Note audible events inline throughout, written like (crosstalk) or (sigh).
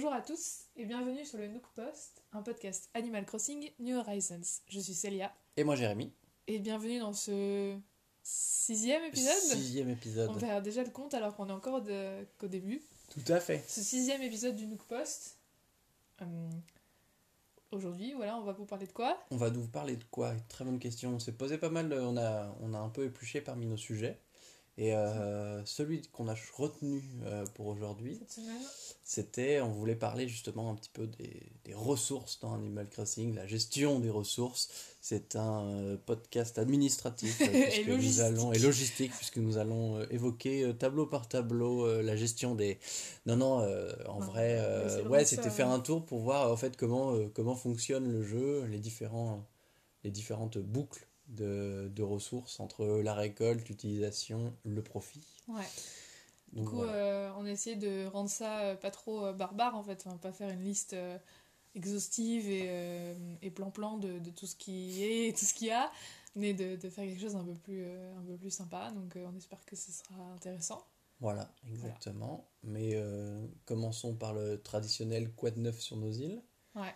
Bonjour à tous et bienvenue sur le Nook Post, un podcast Animal Crossing New Horizons. Je suis Célia Et moi Jérémy. et bienvenue dans ce sixième épisode. Sixième épisode. On perd déjà le compte alors qu'on est encore de- qu'au début. Tout à fait. Ce sixième épisode du Nook Post. Euh, Aujourd'hui, voilà, on va vous parler de quoi? On va vous parler de quoi? Très bonne question. On s'est posé pas mal, euh, on a, on a un peu épluché parmi nos sujets. Et euh, celui qu'on a retenu euh, pour aujourd'hui, c'était, on voulait parler justement un petit peu des, des ressources dans Animal Crossing, la gestion des ressources. C'est un euh, podcast administratif (laughs) Et nous logistique. allons, et logistique, puisque nous allons évoquer tableau par tableau la gestion des... Non, non, en vrai, ouais, c'était faire un tour pour voir en fait comment, comment fonctionne le jeu, les, différents, les différentes boucles de, de ressources entre la récolte, l'utilisation, le profit. Ouais. Du coup, voilà. euh, on a essayé de rendre ça euh, pas trop euh, barbare en fait, enfin, pas faire une liste euh, exhaustive et, euh, plan-plan de, de tout ce qui est et tout ce qu'il y a, mais de, de faire quelque chose un peu plus, un peu plus sympa. Donc on espère que ce sera intéressant. Voilà, exactement. Mais commençons par le traditionnel quoi de neuf sur nos îles. Ouais.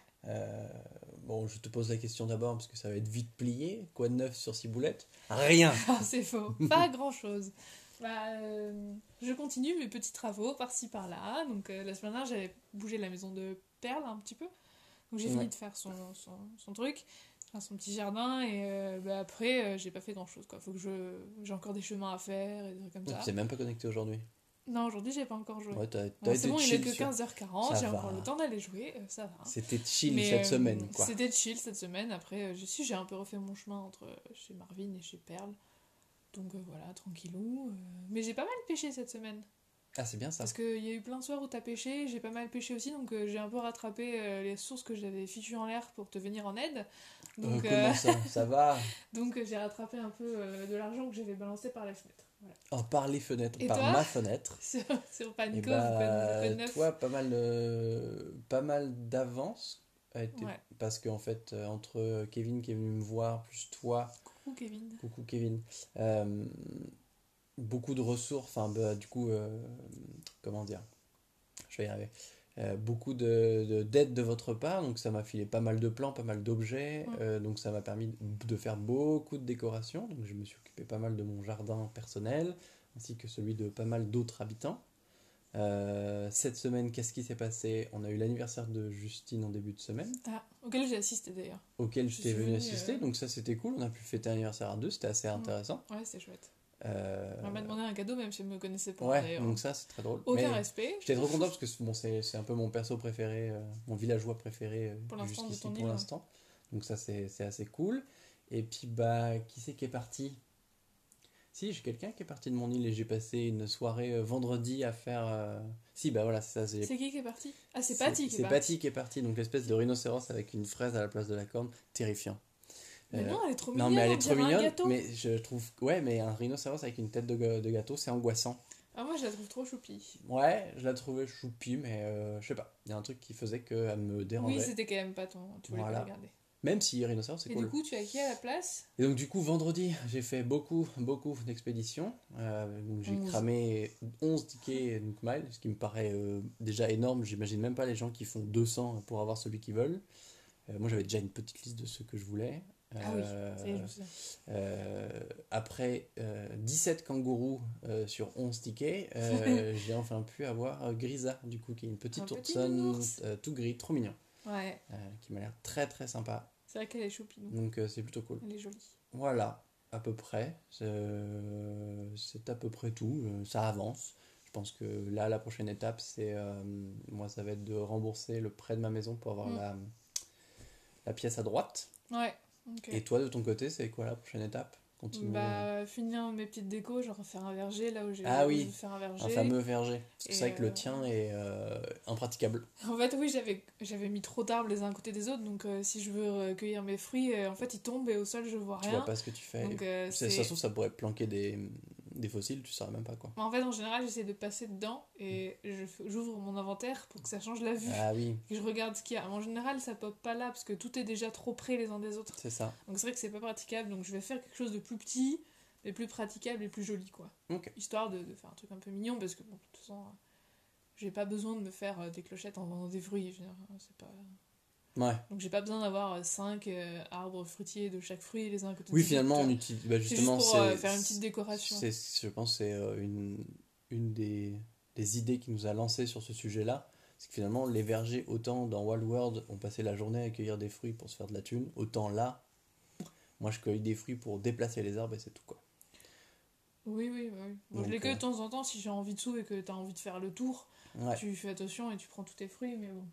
Bon, je te pose la question d'abord parce que ça va être vite plié. Quoi de neuf sur Ciboulette Rien (laughs) Ah, c'est faux, pas grand-chose. Bah, euh, je continue mes petits travaux par-ci par-là. Donc euh, la semaine dernière, j'avais bougé la maison de Perle un petit peu. Donc j'ai fini de faire son, son, son truc, enfin, son petit jardin. Et euh, bah, après, euh, j'ai pas fait grand-chose. quoi. Faut que je... J'ai encore des chemins à faire et des trucs comme Tu ça. t'es même pas connecté aujourd'hui? Non, aujourd'hui, j'ai pas encore joué. Ouais, t'as, Bon, c'est bon, il est que sur- 15h40, Ça j'ai encore le temps d'aller jouer, euh, ça va. C'était chill Mais, cette euh, semaine, quoi. C'était chill cette semaine. Après, euh, j'ai su, j'ai un peu refait mon chemin entre chez Marvin et chez Perle. Donc euh, voilà, tranquillou. Mais j'ai pas mal pêché cette semaine. Ah, c'est bien ça. Parce qu'il y a eu plein de soirs où t'as pêché, j'ai pas mal pêché aussi. Donc j'ai un peu rattrapé les sources que j'avais fichues en l'air pour te venir en aide. Donc, comment ça? Ça va? (laughs) Donc j'ai rattrapé un peu de l'argent que j'avais balancé par la fenêtre. Voilà. Oh, par les fenêtres, Et par toi ma fenêtre. (laughs) Sur, sur Et Panico, bah, neuf. toi, pas mal, euh, pas mal d'avance. Ouais. Parce qu'en fait, euh, entre Kevin qui est venu me voir, plus toi, Coucou Kevin. coucou Kevin, euh, beaucoup de ressources, enfin, bah, du coup, euh, comment dire? Je vais y arriver. Euh, beaucoup de, de- d'aide de votre part, donc ça m'a filé pas mal de plans, pas mal d'objets, euh, donc ça m'a permis de faire beaucoup de décorations, donc je me suis occupé pas mal de mon jardin personnel, ainsi que celui de pas mal d'autres habitants. Euh, cette semaine, qu'est-ce qui s'est passé? On a eu l'anniversaire de Justine en début de semaine, Ah, auquel j'ai assisté d'ailleurs. auquel j'étais venu assister, euh, donc ça c'était cool, on a pu fêter l'anniversaire à deux, c'était assez intéressant. Ouais, c'était chouette. Euh, Elle m'a demandé un cadeau même si elle me connaissait pas. ouais, donc ça c'est très drôle. Aucun Mais respect. J'étais trop content parce que c'est- bon, c'est c'est un peu mon perso préféré, euh, mon villageois préféré euh, Pour l'instant, pour l'instant. Donc ça c'est c'est assez cool. Et puis bah qui c'est qui est parti? Si j'ai quelqu'un qui est parti de mon île et j'ai passé une soirée euh, vendredi à faire. Si bah voilà c'est ça. C'est C'est qui qui est parti? Ah, c'est Patty qui est C'est parti. Patty qui est parti, donc l'espèce de rhinocéros avec une fraise à la place de la corne, terrifiant. Mais Euh, non, elle est trop non mignonne. mais elle est trop mignonne, mais je trouve ouais mais un rhinocéros avec une tête de, de gâteau c'est angoissant. Ah, moi, je la trouve trop choupie. Ouais, je la trouvais choupie, mais euh, je sais pas. Il y a un truc qui faisait qu'elle me dérangeait. Oui, c'était quand même pas ton. Tu voulais Voilà. pas regarder. Même si rhinocéros, c'est Et cool. du coup, tu as qui à la place? Et donc, du coup, vendredi, j'ai fait beaucoup, beaucoup d'expéditions. Euh, j'ai cramé 11 tickets Nook Mile, ce qui me paraît euh, déjà énorme. J'imagine même pas les gens qui font 200 pour avoir celui qu'ils veulent. Euh, moi, j'avais déjà une petite liste de ceux que je voulais. Ah oui, Euh, euh, après euh, 17 kangourous euh, sur 11 tickets, (laughs) j'ai enfin pu avoir Grisa, du coup, qui est une petite Un oursonne tout gris, trop mignon, Ouais, qui m'a l'air très très sympa. c'est vrai qu'elle est choupie. donc c'est plutôt cool. Elle est jolie. Voilà, à peu près. C'est à peu près tout. Ça avance. Je pense que là, la prochaine étape, c'est moi, ça va être de rembourser le prêt de ma maison pour avoir Mm. la, la pièce à droite. Ouais, Et toi, de ton côté, c'est quoi la prochaine étape Continuer Bah, finir mes petites décos, genre faire un verger là où j'ai Ah oui, faire un verger. un fameux verger. Parce que Et c'est vrai que le euh, tien est euh, impraticable. (laughs) En fait, oui, j'avais j'avais mis trop d'arbres les uns à côté des autres, donc euh, si je veux recueillir mes fruits, euh, en fait, ils tombent et au sol, je vois Tu rien. vois pas ce que tu fais. Donc, euh, ça, ça c'est- se trouve, ça pourrait planquer des, des fossiles, tu saurais même pas quoi. En fait, en général, j'essaie de passer dedans et j'ouvre mon inventaire pour que ça change la vue. Ah oui, Que je regarde ce qu'il y a. En général, ça pop pas là parce que tout est déjà trop près les uns des autres. c'est ça. Donc c'est vrai que c'est pas praticable. Donc je vais faire quelque chose de plus petit, mais plus praticable et plus joli, quoi. Ok. Histoire de, de faire un truc un peu mignon parce que, bon, de toute façon, euh, j'ai pas besoin de me faire euh, des clochettes en vendant des fruits. je veux dire, c'est pas... Ouais. Donc j'ai pas besoin d'avoir 5 arbres fruitiers de chaque fruit les uns à côté Oui, finalement, on utilise. bah, justement, pour euh, c'est- faire une petite décoration. Je pense que c'est euh, une, une des, des idées qui nous a lancé sur ce sujet-là. C'est que finalement, les vergers, autant dans Wild World, ont passé la journée à cueillir des fruits pour se faire de la thune, autant là, moi je cueille des fruits pour déplacer les arbres et c'est tout quoi. Oui, oui, oui. Moi, je que euh, de temps en temps, si j'ai envie de sous et que t'as envie de faire le tour, Ouais. tu fais attention et tu prends tous tes fruits, mais bon.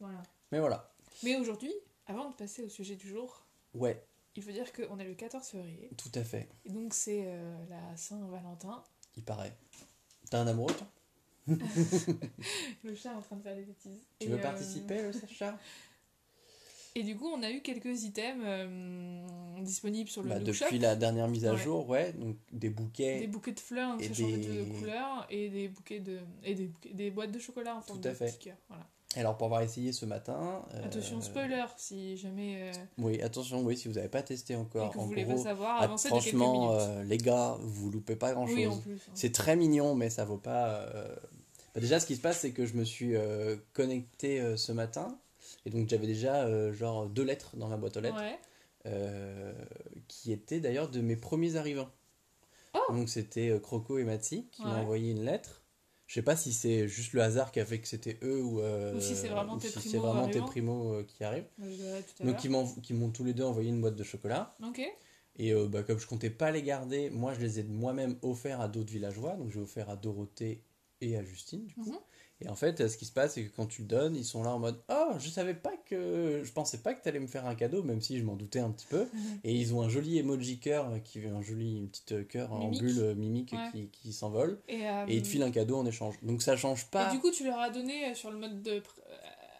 Voilà. Mais voilà. Mais aujourd'hui, avant de passer au sujet du jour, Ouais, il faut dire qu'on est le 14 février. tout à fait. Et donc c'est euh, la Saint-Valentin. Il paraît. T'as un amoureux toi? (laughs) Le chat est en train de faire des bêtises. Tu Et, veux euh, participer, le Sacha Et du coup, on a eu quelques items euh, disponibles sur le Bah, Depuis Shop. la dernière mise à Ouais. jour, ouais, donc des bouquets. Des bouquets de fleurs, donc Et ça change de des- couleur, et des bouquets de et des, bouquets- des boîtes de chocolat en forme Tout à de fait. Voilà. Alors pour avoir essayé ce matin. euh, Attention spoiler, si jamais euh, Oui, attention, oui, si vous n'avez pas testé et encore. que vous en voulez gros, pas savoir, avancez franchement, euh, les gars, vous loupez pas grand chose. oui, hein. C'est très mignon, mais ça vaut pas. bah, déjà, ce qui se passe, c'est que je me suis connecté ce matin. Et donc, j'avais déjà genre deux lettres dans ma boîte aux lettres. Ouais. qui étaient d'ailleurs de mes premiers arrivants. Oh Donc, c'était Croco et Matsi qui m'ont envoyé une lettre. Je sais pas si c'est juste le hasard qui a fait que c'était eux ou, euh, Ou si c'est vraiment tes si vraiment tes arrivants. primos euh, qui arrivent. Donc, ils m'ont qui m'ont tous les deux envoyé une boîte de chocolat. Ok. Et euh, bah, comme je comptais pas les garder, moi je les ai moi-même offerts à d'autres villageois. Donc j'ai offert à Dorothée et à Justine du coup. Mhm. Et en fait, euh, ce qui se passe, c'est que quand tu le donnes, ils sont là en mode Oh, je savais pas que. Je pensais pas que t'allais me faire un cadeau, même si je m'en doutais un petit peu. (laughs) Mhm. Et ils ont un joli emoji cœur, euh, qui un joli une petite euh, cœur en bulle mimique Ouais. qui, qui s'envole. Et, euh, Et ils te filent un cadeau en échange. Donc ça change et pas. du coup, tu leur as donné sur le mode de,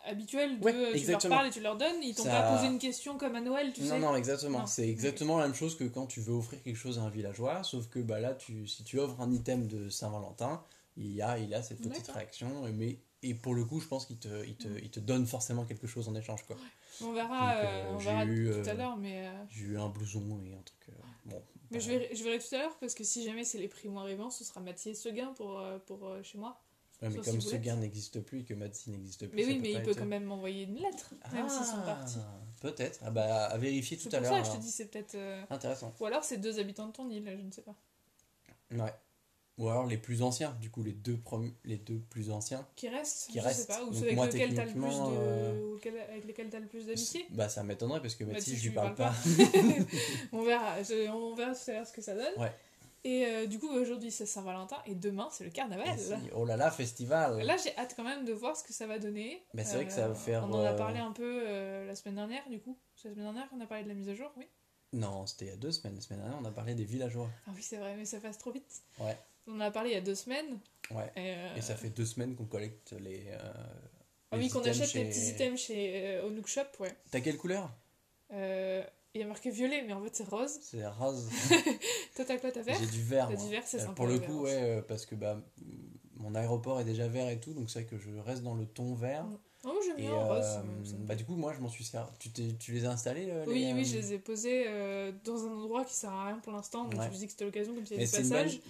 habituel de Ouais, tu leur exactement. parles et tu leur donnes. Ils t'ont Ça- pas posé une question comme à Noël, tu non, sais. non, exactement. Non. C'est exactement la même chose que quand tu veux offrir quelque chose à un villageois, sauf que bah, là, tu, si tu offres un item de Saint-Valentin, il a, il a cette petite réaction, mais, et pour le coup, je pense qu'il te, il te, il te donne forcément quelque chose en échange. Quoi. On verra, Donc, euh, euh, on j'ai verra eu, tout à euh, l'heure, mais, euh, J'ai eu un blouson et un truc. euh, bon, mais bah, je, verrai, je verrai tout à l'heure parce que si jamais c'est les primo arrivants, ce sera Mathieu Seguin pour, pour chez moi. ouais, mais comme gain n'existe plus et que Madsi n'existe plus. Mais oui, mais il peut être- quand même m'envoyer une lettre, même s'ils sont Ah, partis. Peut-être. Ah bah, à vérifier tout à pour l'heure. ça que je te alors. dis, c'est peut-être. euh, Intéressant. Ou alors c'est deux habitants de ton île, je ne sais pas. Ouais. Ou alors les plus anciens, du coup, les deux, prom- les deux plus anciens. Qui restent Qui Je restent. sais pas. Ou ceux avec moi, lesquels t'as le plus de. euh, avec lesquels t'as le plus d'amitié Bah, ça m'étonnerait parce que Matsi, Mathieu, je tu lui parle pas. (laughs) (laughs) on verra, je- on verra tout à l'heure ce que ça donne. Ouais. Et euh, du coup, aujourd'hui c'est Saint-Valentin et demain c'est le carnaval. Si- Oh là là, festival Là, j'ai hâte quand même de voir ce que ça va donner. Mais c'est vrai que ça va faire, On en a euh, parlé un peu euh, la semaine dernière, du coup. C'est la semaine dernière qu'on a parlé de la mise à jour, oui. Non, c'était il y a deux semaines. La semaine dernière, on a parlé des villageois. Ah oui, c'est vrai, mais ça passe trop vite. Ouais. On en a parlé il y a deux semaines. Ouais. Et, euh, Et ça fait deux semaines qu'on collecte les. euh, Ah les oui, qu'on achète chez- les petits items chez, euh, au Nook Shop, ouais. T'as quelle couleur? Euh, Il y a marqué violet, mais en fait c'est rose. C'est rose. (laughs) Toi, t'as quoi, t'as vert? J'ai du vert. T'as du vert, c'est Euh, sympa, Pour le coup, vert ouais, parce que bah, mon aéroport est déjà vert et tout, donc c'est vrai que je reste dans le ton vert. Mm. Oh, j'aime bien en rose. bah, du coup, moi, je m'en suis servi. Tu, les as installés Oui, les, oui, euh, je les ai posés euh, dans un endroit qui sert à rien pour l'instant, donc Ouais. je me dit que c'était l'occasion, comme s'il y Mais avait c'est du une passage. bonne-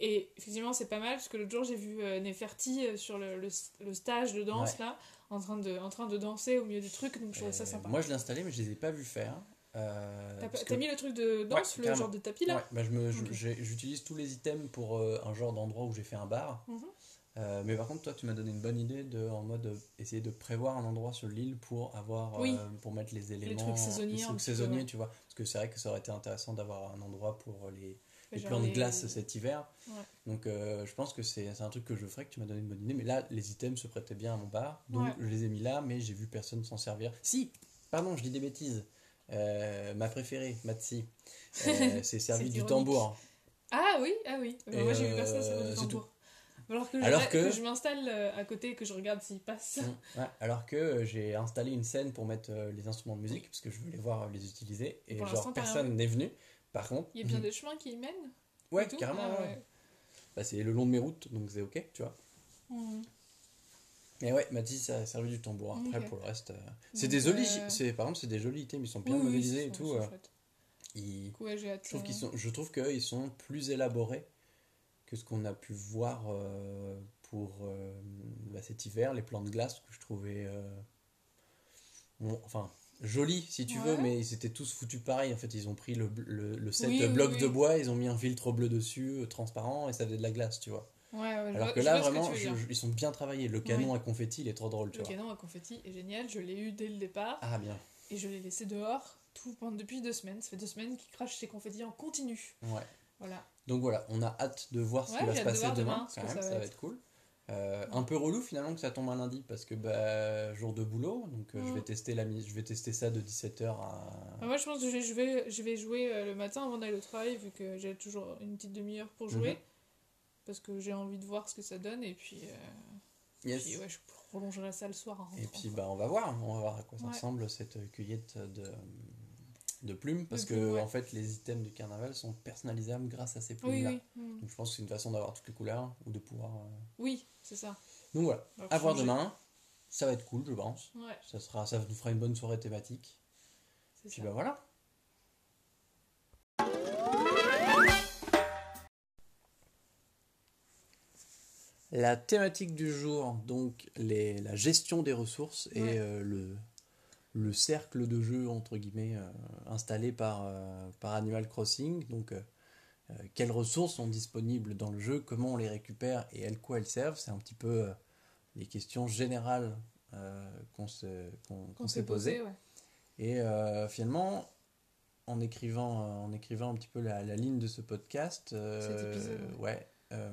Et effectivement, c'est pas mal, parce que l'autre jour, j'ai vu euh, Neferti euh, sur le, le, le stage de danse, Ouais. là, en train, de, en train de danser au milieu du truc, donc je trouvais ça Euh, sympa. Moi, je l'ai installé, mais je les ai pas vus faire. Euh, T'as que- mis le truc de danse, Ouais, le genre de tapis, là Ouais, bah, J'utilise tous les items pour euh, un genre d'endroit où j'ai fait un bar. Mhm. Euh, mais par contre, toi, tu m'as donné une bonne idée de, en mode essayer de prévoir un endroit sur l'île pour avoir, Oui. pour mettre les éléments, trucs saisonniers les trucs saisonniers, tu vois. Parce que c'est vrai que ça aurait été intéressant d'avoir un endroit pour les, les plans de glace cet hiver. Ouais. Donc, euh, je pense que c'est un truc que je ferais, que tu m'as donné une bonne idée. Mais là, les items se prêtaient bien à mon bar, donc Ouais. je les ai mis là, mais j'ai vu personne s'en servir. Si, pardon, je dis des bêtises. Euh, ma préférée, Matsi, euh, (laughs) c'est servi du ironique. tambour. Ah oui, ah oui. Et, Moi, j'ai vu personne, euh, pas du tambour. Alors que je, Alors que- que je m'installe euh, à côté et que je regarde s'il passe. Mm, ouais, alors que euh, j'ai installé une scène pour mettre euh, les instruments de musique, parce que je voulais voir euh, les utiliser, et Pour genre personne n'est venu. Par contre, Il y a bien des chemins qui y mènent ouais, carrément, Ah, ouais. Bah, c'est le long de mes routes, donc c'est ok, tu vois. Mhm. Mais ouais, Mathis ça a servi du tambour. Après, pour le reste, euh, c'est des jolis, euh, c'est par exemple, c'est des jolis items, ils sont bien Oui, modélisés et tout. euh, ils- ouais. Je trouve qu'ils sont, je trouve qu'ils sont plus élaborés que ce qu'on a pu voir euh, pour euh, bah, cet hiver, les plans de glace que je trouvais. bon, enfin, jolis si tu veux, mais ils étaient tous foutus pareil. En fait, ils ont pris le, le, le set Oui, bloc oui. de bois, ils ont mis un filtre bleu dessus, euh, transparent, et ça faisait de la glace, tu vois. Ouais, ouais, Alors que là, vraiment, je- je- ils sont bien travaillés. Le canon à confetti, il est trop drôle, tu Le vois. canon à confetti est génial, je l'ai eu dès le départ Ah, bien. et je l'ai laissé dehors tout pendant depuis deux semaines. Ça fait deux semaines qu'il crache ses confettis en continu. Ouais. Voilà. Donc voilà, on a hâte de voir ce qui va se passer demain, demain ce quand que même, ça ça, va être cool. Euh, un peu relou finalement que ça tombe un lundi parce que bah, jour de boulot, donc euh, je, Mm. vais tester la, je vais tester ça de 17h à... Ah, moi, je pense que je vais, je vais, jouer euh, le matin avant d'aller au travail, vu que j'ai toujours une petite demi-heure pour jouer. Mhm. Parce que j'ai envie de voir ce que ça donne, et puis, Yes. puis ouais, je prolongerai ça le soir Et puis bah, on va voir, on va voir à quoi ça ressemble cette cueillette de, de plumes parce De que plumes, ouais. en fait les items du carnaval sont personnalisables grâce à ces oui. mm. Donc je pense que c'est une façon d'avoir toutes les couleurs ou de pouvoir... euh, Oui, c'est ça. Donc voilà, Alors, à voir changer. demain, ça va être cool je pense. Ouais, Ça, sera, ça nous fera une bonne soirée thématique. c'est Puis ça. bah voilà. La thématique du jour, donc les, la gestion des ressources et Ouais. euh, le, le cercle de jeu entre guillemets euh, installé par, euh, par Animal Crossing. Donc euh, quelles ressources sont disponibles dans le jeu, comment on les récupère et à quoi elles servent? C'est un petit peu les questions générales qu'on se- qu'on- qu'on Qu'on s'est posées. ouais. Et euh, finalement, en écrivant, en écrivant un petit peu la, la ligne de ce podcast, euh, épisode, ouais. ouais, euh,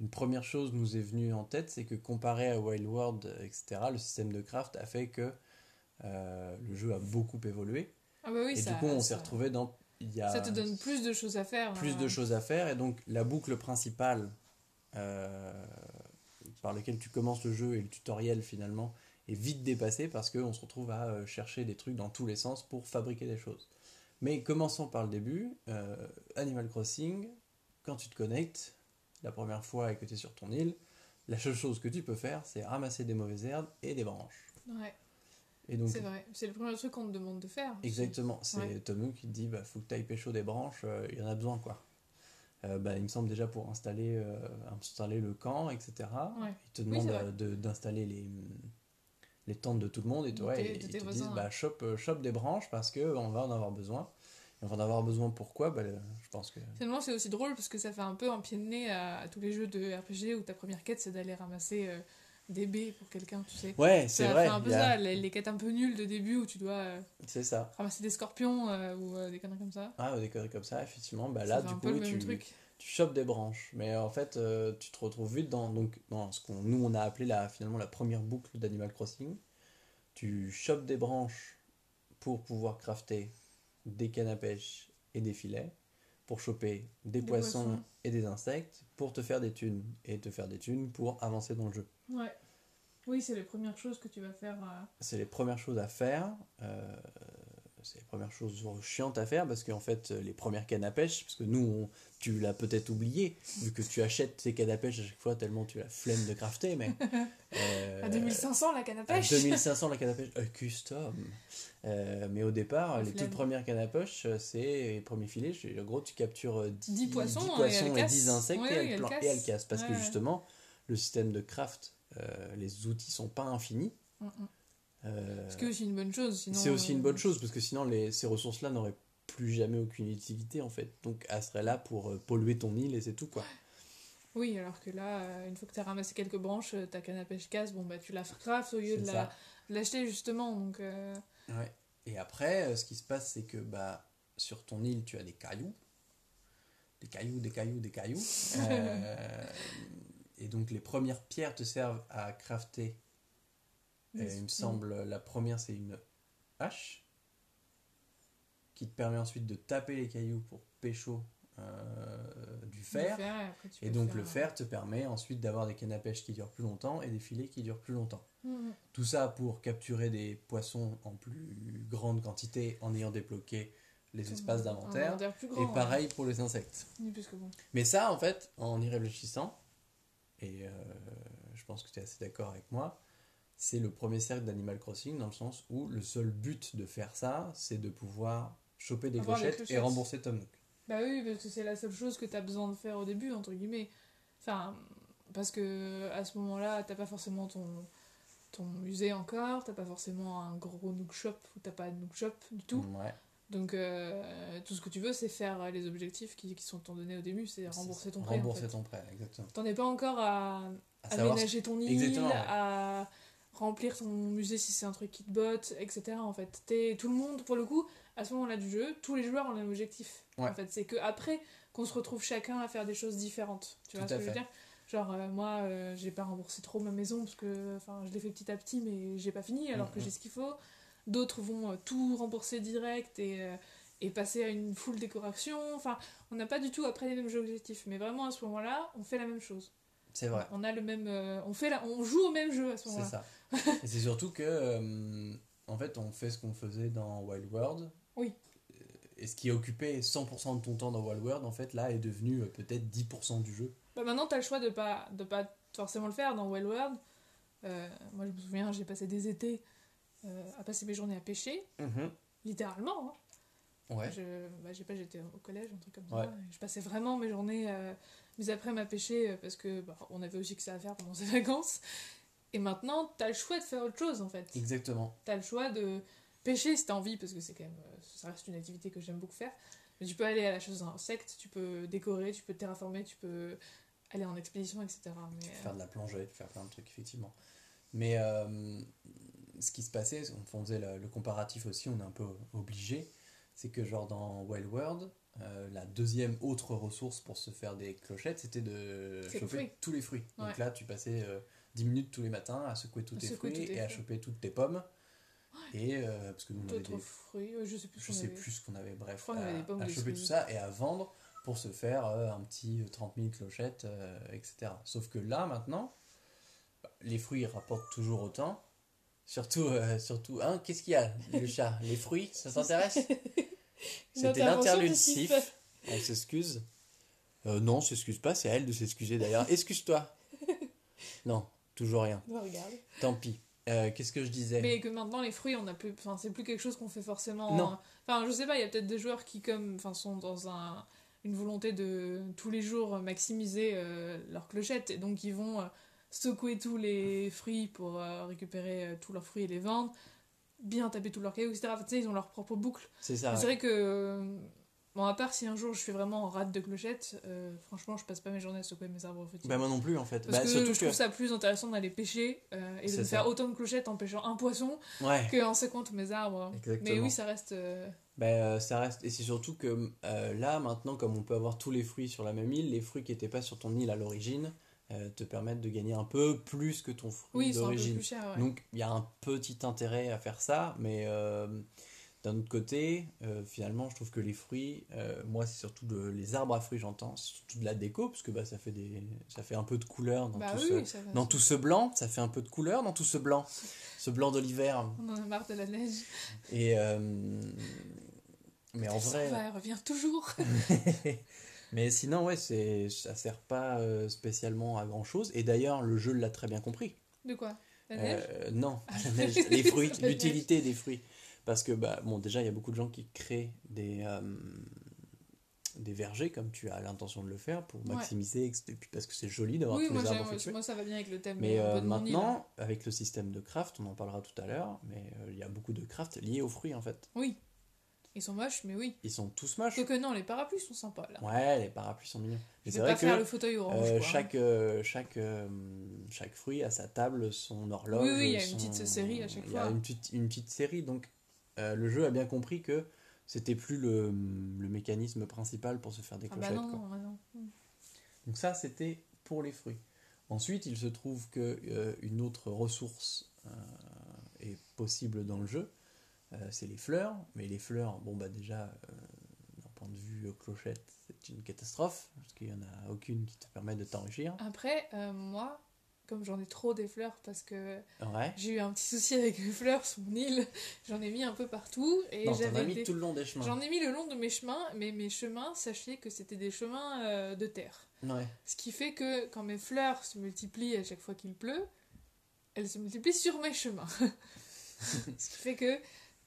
une première chose nous est venue en tête, c'est que comparé à Wild World, etc., le système de craft a fait que euh, le jeu a beaucoup évolué. Ah bah oui, et ça, du coup, on s'est retrouvé dans... Y a ça te donne plus de choses à faire. plus hein. de choses à faire et donc la boucle principale euh, par laquelle tu commences le jeu et le tutoriel finalement est vite dépassée parce qu'on se retrouve à euh, chercher des trucs dans tous les sens pour fabriquer des choses. Mais commençons par le début. Animal Crossing, quand tu te connectes la première fois et que tu es sur ton île, la seule chose que tu peux faire c'est ramasser des mauvaises herbes et des branches. Ouais, Et donc c'est vrai. C'est le premier truc qu'on te demande de faire. Exactement, c'est Ouais. Tom Nook qui te dit bah, faut que tu ailles pécho des branches, euh, il y en a besoin quoi. Euh, bah, il me semble déjà pour installer, euh, installer le camp, etc. Ouais. Il te Oui, demande vrai. euh, de- d'installer les, les tentes de tout le monde et, toi, et ils te disent bah, chope, chope des branches parce qu'on va en avoir besoin. Et on va en avoir besoin pourquoi? Bah, Je pense que. Finalement, c'est aussi drôle parce que ça fait un peu un pied de nez à, à tous les jeux de RPG où ta première quête c'est d'aller ramasser des baies pour quelqu'un, tu sais. Ouais, c'est vrai, un peu a- ça, les, les quêtes un peu nulles de début où tu dois euh, c'est ça. ramasser des scorpions euh, ou euh, des conneries comme ça. Ah, des conneries comme ça, effectivement. Bah, ça là, du coup, tu, truc. tu chopes des branches. Mais en fait, tu te retrouves vite dans, donc, dans ce qu'on nous on a appelé la, finalement la première boucle d'Animal Crossing. Tu chopes des branches pour pouvoir crafter des cannes à pêche et des filets, pour choper des, Des poissons, poissons. et des insectes, pour te faire des thunes. Et te faire des thunes pour avancer dans le jeu. Ouais. Oui, c'est les premières choses que tu vas faire. euh, C'est les premières choses à faire. euh, c'est les premières choses chiantes à faire parce qu'en fait, les premières cannes à pêche, parce que nous, on- tu l'as peut-être oublié, vu que tu achètes tes cannes à pêche à chaque fois tellement tu as flemme de crafter, mais. (laughs) euh, À 2500 la canne à à pêche 2500 la canne à pêche, euh, custom. Euh, mais au départ, La les flemme. toutes premières cannes à pêche, euh, c'est les premiers filets. En gros, tu captures euh, 10, 10 poissons, 10 et poissons et, cassent. 10 insectes Ouais, et, elles plan- cassent. et elles cassent. Parce Ouais, que justement, le système de craft, euh, les outils sont pas infinis. Mm, mm. Euh, Ce qui est aussi une bonne chose. Sinon, c'est aussi une bonne chose parce que sinon les, ces ressources-là n'auraient plus jamais aucune utilité en fait. Donc elles seraient là pour euh, polluer ton île et c'est tout quoi. Oui, alors que là, euh, une fois que tu as ramassé quelques branches, ta canne à pêche casse, bon bah tu la craftes au lieu C'est de la- de l'acheter justement. Donc, euh, Ouais. Et après, ce qui se passe, c'est que bah, sur ton île, tu as des cailloux. Des cailloux, des cailloux, des cailloux. (laughs) Euh, et donc les premières pierres te servent à crafter. Il me semble, la première c'est une hache qui te permet ensuite de taper les cailloux pour pécho euh, du du fer. et, donc faire, le fer te permet ensuite d'avoir des cannes à pêche qui durent plus longtemps et des filets qui durent plus longtemps. euh, mm, mm. Tout ça pour capturer des poissons en plus grande quantité en ayant débloqué les espaces d'inventaire. Et pareil pour les insectes. ouais. Ni plus que bon. Mais ça, en fait, en y réfléchissant, et euh, je pense que tu es assez d'accord avec moi, c'est le premier cercle d'Animal Crossing dans le sens où le seul but de faire ça, c'est de pouvoir choper des clochettes et rembourser Tom Nook. Bah oui, parce que c'est la seule chose que tu as besoin de faire au début, entre guillemets. Enfin, parce que à ce moment-là, t'as pas forcément ton, ton musée encore, t'as pas forcément un gros Nook Shop ou t'as pas de Nook Shop du tout. Ouais. Donc euh, tout ce que tu veux, c'est faire les objectifs qui, qui sont donnés au début, c'est rembourser ton prêt. en Rembourser fait. ton prêt, exactement. T'en es pas encore à aménager ton île, Exactement, ouais. à remplir ton musée si c'est un truc qui te botte, etc. En fait, T'es- tout le monde, pour le coup, à ce moment-là du jeu, tous les joueurs ont le même objectif. Ouais. En fait, c'est que après qu'on se retrouve chacun à faire des choses différentes. Tu vois Tout ce que je veux dire? Genre euh, moi, euh, j'ai pas remboursé trop ma maison parce que, enfin, je l'ai fait petit à petit, mais j'ai pas fini alors que Mhm. j'ai ce qu'il faut. D'autres vont euh, tout rembourser direct et euh, et passer à une full décoration. Enfin, on n'a pas du tout après les mêmes objectifs, mais vraiment à ce moment-là, on fait la même chose. C'est vrai. On a le même, on fait, la- on joue au même jeu à ce C'est moment-là. Et c'est surtout que, euh, en fait, on fait ce qu'on faisait dans Wild World. Oui. Et ce qui occupait 100% de ton temps dans Wild World, en fait, là, est devenu euh, peut-être 10% du jeu. Bah maintenant, t'as le choix de pas, de pas forcément le faire dans Wild World. Euh, moi, je me souviens, j'ai passé des étés euh, à passer mes journées à pêcher, littéralement. hein. Ouais. Je, bah, j'ai pas, j'étais au collège, un truc comme ça. Ouais. Je passais vraiment mes journées, euh, mes après-midi à pêcher euh, parce que bah, on avait aussi que ça à faire pendant (laughs) ces vacances. Et maintenant, t'as le choix de faire autre chose en fait. Exactement. T'as le choix de pêcher si t'as envie, parce que c'est quand même, euh, ça reste une activité que j'aime beaucoup faire. Mais tu peux aller à la chose insecte, tu peux décorer, tu peux terraformer, tu peux aller en expédition, etc. Mais, euh, Faire de la plongée, faire plein de trucs, effectivement. Mais euh, ce qui se passait, on faisait le, le comparatif aussi, on est un peu obligé, c'est que genre dans Wild World, euh, la deuxième autre ressource pour se faire des clochettes, c'était de le choper fruit. tous les fruits. Donc là, tu passais euh, 10 minutes tous les matins à secouer tous À tes secouer fruits et à choper toutes tes pommes. Et euh, parce que nous, on avait des, fruits, euh, je sais plus. ce je qu'on sais avait. plus ce qu'on avait, bref, à, avait choper tout ça et à vendre pour se faire euh, un petit 30 000 clochettes, euh, etc. Sauf que là, maintenant, bah, les fruits rapportent toujours autant. Surtout, surtout, hein, qu'est-ce qu'il y a, le chat? (laughs) Les fruits, ça t'intéresse? C'était l'interlude de Sif. Elle s'excuse. Non, s'excuse pas, c'est à elle de s'excuser d'ailleurs. Excuse-toi. (laughs) Non, toujours rien. Regarde. Tant pis. Euh, Qu'est-ce que je disais Mais que maintenant, les fruits, on a plus. Enfin, c'est plus quelque chose qu'on fait forcément. Non. Enfin, je sais pas, il y a peut-être des joueurs qui, comme. Enfin, sont dans un. Une volonté de tous les jours maximiser euh, leurs clochettes et donc ils vont euh, secouer tous les fruits pour euh, récupérer euh, tous leurs fruits et les vendre, bien taper tous leurs cailloux, etc. Enfin, tu sais, ils ont leur propre boucle. C'est ça. Ouais. C'est vrai que, euh, bon, à part si un jour je fais vraiment en rate de clochettes, euh, franchement, je passe pas mes journées à secouer mes arbres fruitiers. Bah, moi non plus en fait. Parce Bah, que surtout je trouve ça plus intéressant d'aller pêcher euh, et de C'est me ça. faire autant de clochettes en pêchant un poisson Ouais. qu'en secouant tous mes arbres. Exactement. Mais oui, ça reste. euh, Ben, euh, ça reste et c'est surtout que là maintenant comme on peut avoir tous les fruits sur la même île les fruits qui n'étaient pas sur ton île à l'origine te permettent de gagner un peu plus que ton fruit Oui, d'origine ouais. donc il y a un petit intérêt à faire ça mais d'un autre côté euh, finalement je trouve que les fruits euh, moi c'est surtout de, les arbres à fruits j'entends c'est surtout de la déco parce que bah, ça fait des ça fait un peu de couleur dans bah tout oui, ce dans tout ce blanc ça fait un peu de couleur dans tout ce blanc ce blanc de l'hiver On en a marre de la neige. et euh, mais en vrai Ça va, elle revient toujours. (laughs) Mais sinon, ouais, c'est, ça sert pas spécialement à grand chose. Et d'ailleurs, le jeu l'a très bien compris. De quoi? La neige? non, Ah. la neige, les (laughs) fruits, l'utilité des fruits. Parce que, bah, bon, déjà, il y a beaucoup de gens qui créent des, euh, des vergers, comme tu as l'intention de le faire, pour Ouais. maximiser. Et puis parce que c'est joli d'avoir Oui, tous moi, les arbres fruitiers. moi ça va bien avec le thème. Mais euh, maintenant, avec le système de craft, on en parlera tout à l'heure, mais euh, il y a beaucoup de craft liés aux fruits en fait. Oui. Ils sont moches, mais oui. Ils sont tous moches. Quoique non, les parapluies sont sympas là. Ouais, les parapluies sont mignons. Je c'est vais vrai pas faire que le fauteuil orange. Quoi. chaque, euh, chaque, euh, chaque fruit a sa table, son horloge. Oui, oui, il y a une son- petite série à chaque Il y a fois. une petite, une petite série, donc euh, le jeu a bien compris que c'était plus le, le mécanisme principal pour se faire des Ah bah clochettes. non, quoi. non. Donc ça, c'était pour les fruits. Ensuite, il se trouve que euh, une autre ressource euh, est possible dans le jeu, c'est les fleurs. Mais les fleurs, bon bah déjà, d'un point de vue clochette, c'est une catastrophe, parce qu'il n'y en a aucune qui te permet de t'enrichir. Après, moi, comme j'en ai trop des fleurs parce que Ouais. j'ai eu un petit souci avec les fleurs sur mon île, j'en ai mis un peu partout et j'avais mis des- tout le long des chemins. J'en ai mis le long de mes chemins, mais mes chemins, sachez que c'était des chemins euh, de terre. Ouais. Ce qui fait que quand mes fleurs se multiplient à chaque fois qu'il pleut, elles se multiplient sur mes chemins. (laughs) Ce qui fait que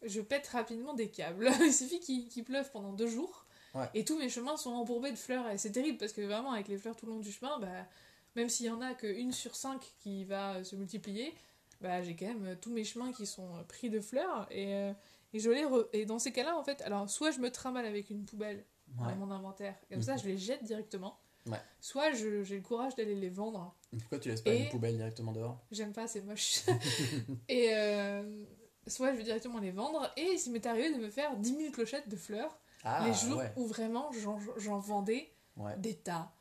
je pète rapidement des câbles. (laughs) Il suffit qu'il qu'il pleuve pendant deux jours Ouais. et tous mes chemins sont embourbés de fleurs. Et c'est terrible parce que vraiment, avec les fleurs tout le long du chemin, bah, même s'il y en a qu'une sur cinq qui va euh, se multiplier, bah, j'ai quand même euh, tous mes chemins qui sont euh, pris de fleurs. Et, euh, et, je les re- et dans ces cas-là, en fait, alors soit je me trimballe avec une poubelle Ouais. dans mon inventaire, comme ça Mhm. je les jette directement. Ouais. Soit je- j'ai le courage d'aller les vendre. Pourquoi tu laisses pas Et- une poubelle directement dehors? J'aime pas, c'est moche. (laughs) et euh, soit je vais directement les vendre. Et il m'est arrivé de me faire 10 000 clochettes de fleurs Ah, les jours ouais. où vraiment j'en j'en vendais des tas.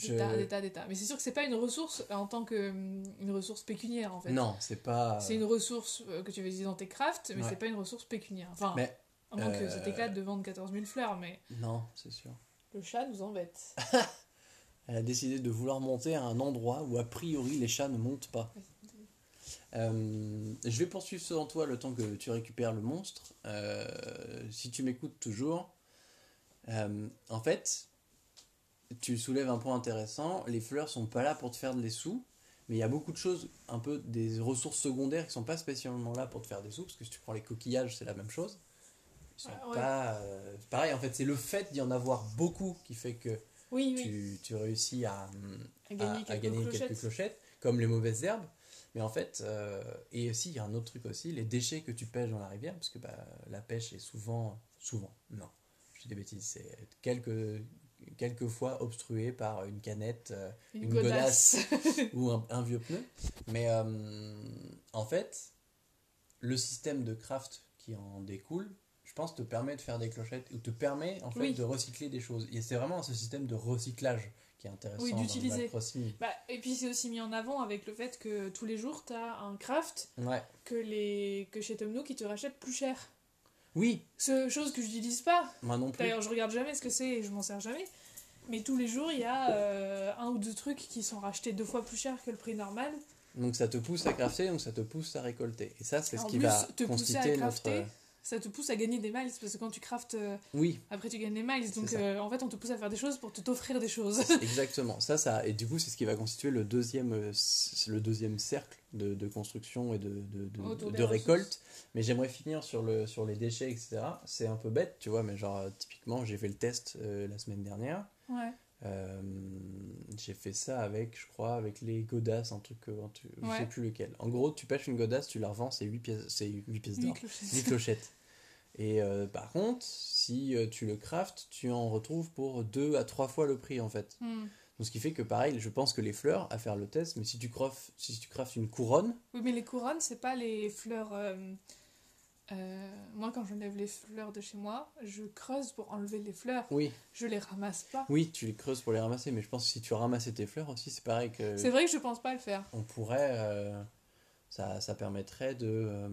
Des Je- tas, des tas, des tas. Mais c'est sûr que c'est pas une ressource en tant que hum, une ressource pécuniaire en fait. Non, c'est pas. C'est une ressource euh, que tu vas utiliser dans tes crafts, mais Ouais. c'est pas une ressource pécuniaire. Enfin, Mais, à moins que euh, ça t'éclate de vendre 14 000 fleurs, mais Non, c'est sûr. le chat nous embête. (laughs) Elle a décidé de vouloir monter à un endroit où a priori les chats ne montent pas. Euh, je vais poursuivre selon toi le temps que tu récupères le monstre. Euh, si tu m'écoutes toujours, euh, en fait, tu soulèves un point intéressant. Les fleurs sont pas là pour te faire des sous, mais il y a beaucoup de choses, un peu des ressources secondaires qui sont pas spécialement là pour te faire des sous, parce que si tu prends les coquillages, c'est la même chose. Ils sont ouais. pas euh, pareil. En fait, c'est le fait d'y en avoir beaucoup qui fait que Oui, oui. tu, tu réussis à, À gagner à- à quelques gagner clochettes. quelques clochettes, comme les mauvaises herbes. Mais en fait, euh, et aussi, il y a un autre truc aussi, les déchets que tu pêches dans la rivière, parce que bah, la pêche est souvent, souvent, non, je dis des bêtises, c'est quelques, quelques fois obstruée par une canette euh, Une, une godasse. (laughs) ou un, un vieux pneu. Mais euh, en fait, le système de craft qui en découle, je pense, te permet de faire des clochettes, ou te permet en fait Oui. de recycler des choses. Et c'est vraiment ce système de recyclage qui est intéressant Oui, d'utiliser. Bah, et puis c'est aussi mis en avant avec le fait que tous les jours, tu as un craft Ouais. que, les... que chez Tom Nook, ils te rachètent plus cher. Oui, Ce chose que j'utilise pas. moi non plus. D'ailleurs, je regarde jamais ce que c'est et je m'en sers jamais. Mais tous les jours, il y a euh, un ou deux trucs qui sont rachetés deux fois plus cher que le prix normal. Donc ça te pousse à crafter, donc ça te pousse à récolter. Et ça, c'est ce qui plus, va te à constituer crafter, notre... Ça te pousse à gagner des miles parce que quand tu craftes, euh, Oui, après tu gagnes des miles. Donc euh, en fait, on te pousse à faire des choses pour t'offrir des choses. (laughs) exactement. Ça, ça, et du coup, c'est ce qui va constituer le deuxième, euh, le deuxième cercle de, de construction et de, de, de- Autour de des récolte. Mais j'aimerais finir sur, le, sur les déchets, etc. C'est un peu bête, tu vois, mais genre, euh, typiquement, j'ai fait le test euh, la semaine dernière. Ouais. Euh, j'ai fait ça avec, je crois, avec les godasses, un truc, un truc- je sais plus lequel. En gros, tu pêches une godasse, tu la revends, c'est 8 pièces, c'est 8 pièces d'or. clochettes. 10 clochettes. Et euh, par contre, si euh, tu le craftes, tu en retrouves pour 2 à 3 fois le prix en fait. Hmm. Donc ce qui fait que pareil, je pense que les fleurs, à faire le test, mais si tu craftes, si tu craftes une couronne, Oui, mais les couronnes, c'est pas les fleurs. euh, euh, moi, quand j'enlève les fleurs de chez moi, je creuse pour enlever les fleurs. oui, Je les ramasse pas. oui, tu les creuses pour les ramasser, mais je pense que si tu ramassais tes fleurs aussi, c'est pareil que C'est vrai que je pense pas le faire. on pourrait, euh, ça, ça permettrait de, euh,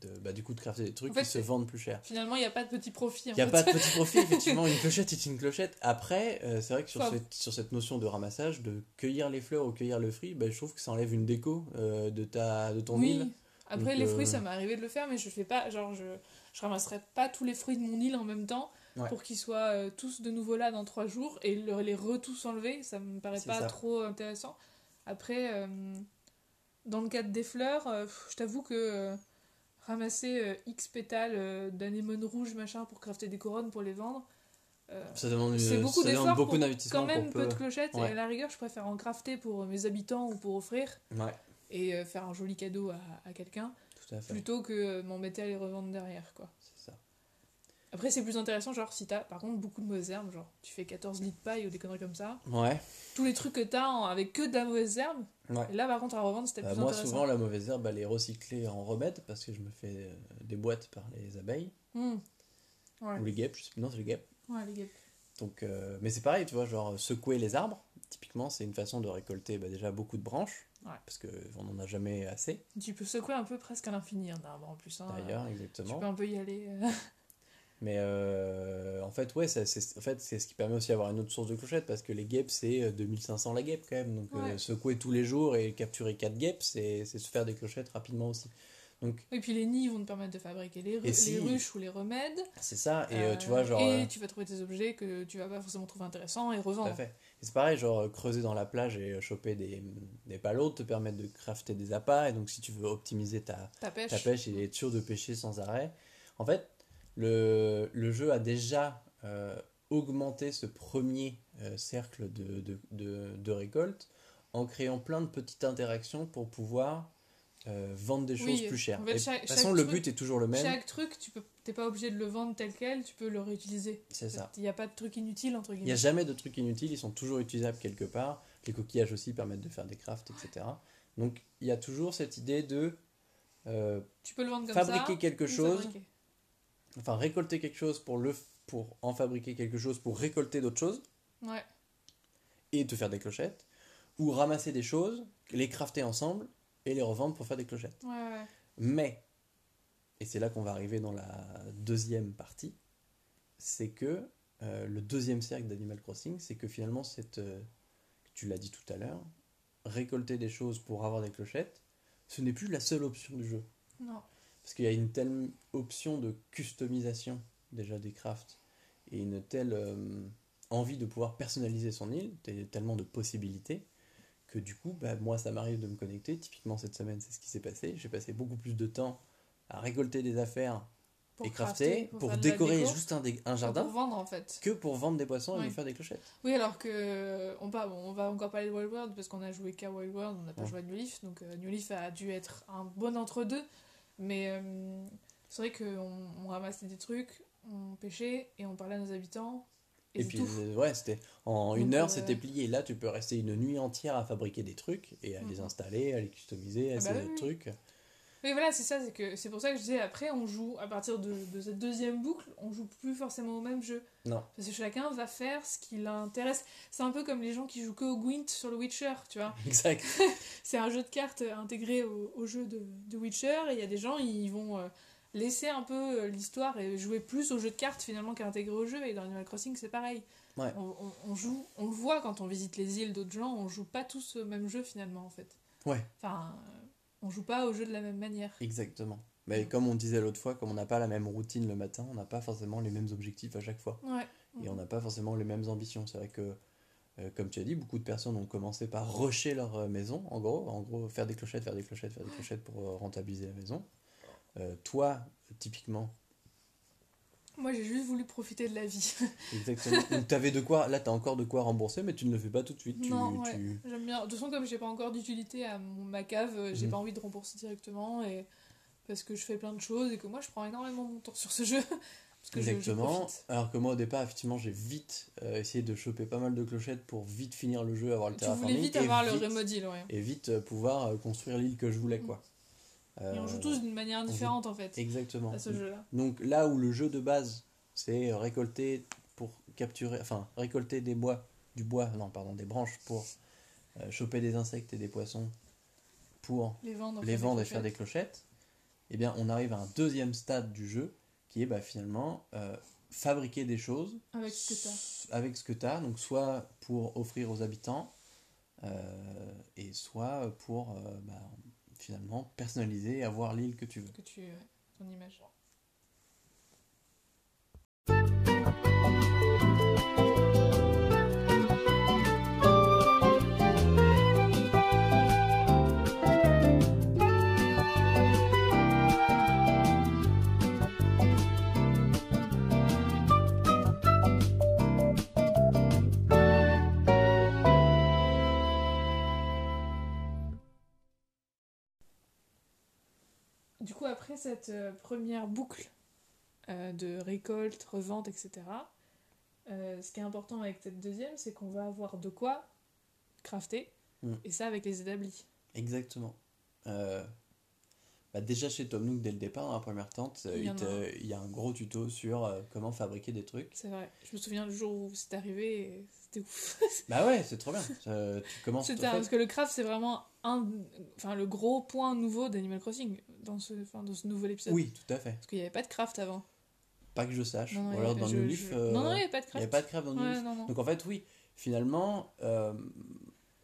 de bah, du coup de crafter des trucs En fait, qui se vendent plus cher. Finalement, il n'y a pas de petit profit. Il n'y a pas de (laughs) petit profit, effectivement, une clochette est une clochette. Après, c'est vrai que sur, Enfin, cette, sur cette notion de ramassage, de cueillir les fleurs ou cueillir le fruit, bah, je trouve que ça enlève une déco de, ta, de ton oui. île. Après, Donc, les euh, fruits, ça m'est arrivé de le faire, mais je fais pas. Genre, je, je ramasserai pas tous les fruits de mon île en même temps Ouais. pour qu'ils soient euh, tous de nouveau là dans trois jours et le- les re-tous enlever. Ça me paraît pas ça. trop intéressant. Après, euh, dans le cadre des fleurs, je t'avoue que ramasser X pétales d'anémone rouge, machin, pour crafter des couronnes pour les vendre. Ça demande, C'est beaucoup d'efforts beaucoup d'investissement quand même pour peu peu. de clochettes Ouais. et à la rigueur je préfère en crafter pour mes habitants ou pour offrir Ouais, et euh, faire un joli cadeau à, à quelqu'un plutôt que euh, m'embêter à les revendre derrière quoi. C'est ça. Après c'est plus intéressant genre si t'as par contre beaucoup de mauvaises herbes genre tu fais 14 litres de paille ou des conneries comme ça Ouais, tous les trucs que t'as en- avec que de la mauvaise herbe ouais. et là par contre à revendre c'était Bah, plus moi, intéressant. souvent, la mauvaise herbe, elle est recyclée en remède parce que je me fais euh, des boîtes par les abeilles Hmm. Ouais. ou les guêpes. Je sais plus, non, c'est les guêpes. Ouais, les guêpes. Donc, euh, mais c'est pareil, tu vois, genre secouer les arbres, typiquement, c'est une façon de récolter bah, déjà beaucoup de branches, Ouais. parce qu'on n'en a jamais assez, Tu peux secouer un peu presque à l'infini un arbre en plus. hein. d'ailleurs, Tu exactement. peux un peu y aller. euh. (laughs) Mais euh, en fait, ouais, c'est en fait, c'est ce qui permet aussi d'avoir une autre source de clochettes, parce que les guêpes, c'est euh, 2500 la guêpe quand même. Donc, euh, secouer tous les jours et capturer 4 guêpes, c'est c'est se faire des clochettes rapidement aussi. Donc, Et puis les nids vont te permettre de fabriquer les, ru- Et si- les ruches ou les remèdes. c'est ça. Et euh, Euh, tu vois, genre. Et euh, tu vas trouver des objets que tu vas pas forcément trouver intéressants et Tout à revendre. fait. C'est pareil, genre euh, creuser dans la plage et euh, choper des, des palots te permettent de crafter des appâts. Et donc, si tu veux optimiser ta, Ta pêche. ta pêche et être sûr de pêcher sans arrêt. En fait, le, le jeu a déjà euh, augmenter ce premier euh, cercle de, de, de, de récolte en créant plein de petites interactions pour pouvoir euh, vendre des Oui, choses plus chères. en fait, Et chaque- de toute façon, le truc- but est toujours le même. Chaque truc, tu t'es pas obligé de le vendre tel quel, tu peux le réutiliser. C'est ça. Il n'y a pas de truc inutile entre Il n'y guillemets. a jamais de trucs inutiles, ils sont toujours utilisables quelque part. Les coquillages aussi permettent de faire des crafts, etc. Donc il y a toujours cette idée de euh, Tu peux le vendre comme fabriquer ça. quelque chose, fabriquer. enfin récolter quelque chose pour, le, pour en fabriquer quelque chose pour récolter d'autres choses Ouais. et te faire des clochettes, ou ramasser des choses, les crafter ensemble et les revendre pour faire des clochettes. Ouais, ouais. Mais, et c'est là qu'on va arriver dans la deuxième partie, c'est que euh, le deuxième cercle d'Animal Crossing, c'est que finalement, cette, euh, tu l'as dit tout à l'heure, récolter des choses pour avoir des clochettes, ce n'est plus la seule option du jeu. Non. Parce qu'il y a une telle option de customisation déjà des crafts et une telle euh, envie de pouvoir personnaliser son île, tellement de possibilités, que du coup, bah, moi ça m'arrive de me connecter. Typiquement cette semaine, c'est ce qui s'est passé. J'ai passé beaucoup plus de temps à récolter des affaires Pour et crafter, crafter, pour, décorer déco, juste un, Pour jardin, vendre en fait. que pour vendre des poissons et Oui. faire des clochettes. Oui, alors que euh, on, pas, bon, on va encore parler de Wild World parce qu'on a joué qu'à Wild World, on n'a pas Ouais. joué à New Leaf, donc euh, New Leaf a dû être un bon entre-deux. Mais euh, c'est vrai qu'on on ramassait des trucs, on pêchait et on parlait à nos habitants. Et, puis, tout. euh, ouais, c'était en Donc, une heure, euh, c'était plié. Là, tu peux rester une nuit entière à fabriquer des trucs et à les Mhm. installer, à les customiser, à Ah bah des oui. trucs. Oui, voilà, c'est ça, c'est que c'est pour ça que je disais après, on joue à partir de, de cette deuxième boucle, on joue plus forcément au même jeu. Non. Parce que chacun va faire ce qui l'intéresse. C'est un peu comme les gens qui jouent que au Gwent sur le Witcher, tu vois. (laughs) Exact. (laughs) C'est un jeu de cartes intégré au, au jeu de, de Witcher et il y a des gens, ils vont euh, laisser un peu euh, l'histoire et jouer plus au jeu de cartes finalement qu'intégrer au jeu. Et dans Animal Crossing, c'est pareil. Ouais. On, on- on joue, on le voit quand on visite les îles d'autres gens, on joue pas tous au même jeu finalement en fait. Ouais. Enfin, euh, on joue pas au jeu de la même manière. Exactement. Mais Mm. comme on disait l'autre fois, comme on n'a pas la même routine le matin, on n'a pas forcément les mêmes objectifs à chaque fois. Ouais. Et on n'a pas forcément les mêmes ambitions. C'est vrai que, euh, comme tu as dit, beaucoup de personnes ont commencé par rusher leur maison, en gros. En gros, faire des clochettes, faire des clochettes, faire des clochettes pour rentabiliser la maison. Euh, toi, typiquement, Moi, j'ai juste voulu profiter de la vie. (laughs) exactement. Donc, t'avais de quoi, là, tu as encore de quoi rembourser, mais tu ne le fais pas tout de suite. Tu, Non, ouais. tu- J'aime bien. De toute façon, comme j'ai pas encore d'utilité à mon- ma cave, euh, j'ai Mhm. pas envie de rembourser directement et parce que je fais plein de choses et que moi, je prends énormément mon temps sur ce jeu. (laughs) parce que je- je Exactement. Alors que moi, au départ, effectivement, j'ai vite euh, essayé de choper pas mal de clochettes pour vite finir le jeu, avoir le Tu voulais terraforming. vite et avoir le vite- remodil, ouais. et vite pouvoir construire l'île que je voulais quoi. Et on Euh, joue tous d'une manière joue- différente en fait Exactement. à ce jeu-là. Donc là où le jeu de base c'est récolter pour capturer, enfin récolter des bois, du bois, non pardon, des branches pour euh, choper des insectes et des poissons pour Les vendre, les vendre et faire des clochettes. Eh bien on arrive à un deuxième stade du jeu qui est bah, finalement euh, fabriquer des choses Avec ce que t'as. avec ce que tu as, donc soit pour offrir aux habitants, euh, et soit pour bah, finalement personnaliser et avoir l'île que tu veux. Que tu. ton image. Coup, après cette euh, première boucle euh, de récolte, revente, etc., euh, ce qui est important avec cette deuxième, c'est qu'on va avoir de quoi crafter, Mm. et ça avec les établis. Exactement. Euh, bah déjà chez Tom Nook, dès le départ, dans la première tente, euh, Il y il, a te- il y a un gros tuto sur euh, comment fabriquer des trucs. C'est vrai. Je me souviens le jour où c'est arrivé, et c'était ouf. (laughs) Bah ouais, c'est trop bien. Euh, tu commences. Parce que le craft, c'est vraiment un, enfin, le gros point nouveau d'Animal Crossing dans ce, enfin, dans ce nouvel épisode. Oui, tout à fait. Parce qu'il n'y avait pas de craft avant. Pas que je sache. Non, non, Ou il alors avait- dans je- New je- Leaf. Non, euh, non, il n'y avait pas de il craft. n'y a pas de craft dans New Ouais, Leaf. non, non. Donc en fait, oui, finalement, euh,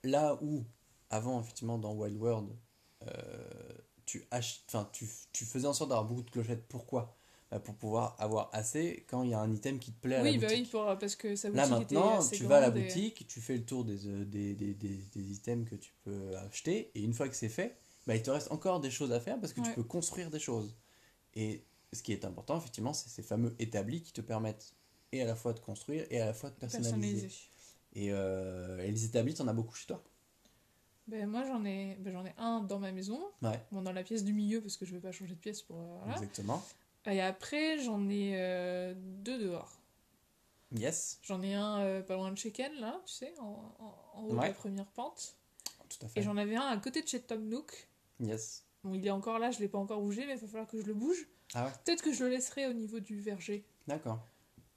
là où, avant, effectivement, dans Wild World, euh, tu, ach- enfin, tu, tu faisais en sorte d'avoir beaucoup de clochettes. Pourquoi? Bah, Pour pouvoir avoir assez quand il y a un item qui te plaît à Oui, la bah oui, boutique. pour, parce que sa Là boutique était maintenant, assez tu vas à la et- boutique, tu fais le tour des, euh, des, des, des, des items que tu peux acheter, et une fois que c'est fait, bah, il te reste encore des choses à faire parce que tu peux construire des choses. Et ce qui est important, effectivement, c'est ces fameux établis qui te permettent et à la fois de construire et à la fois de personnaliser. Et, euh, et les établis, t'en as beaucoup chez toi Ben, moi, j'en ai, ben, j'en ai un dans ma maison, Ouais, bon, dans la pièce du milieu, parce que je vais pas changer de pièce pour. euh, voilà. exactement. Et après, j'en ai euh, deux dehors. Yes, J'en ai un euh, pas loin de chez Ken, là, tu sais, en, en- en haut de la première pente. tout à Et fait. j'en avais un à côté de chez Tom Nook. Yes. Bon, il est encore là, je l'ai pas encore bougé, mais il va falloir que je le bouge. Ah ouais, Peut-être que je le laisserai au niveau du verger, d'accord.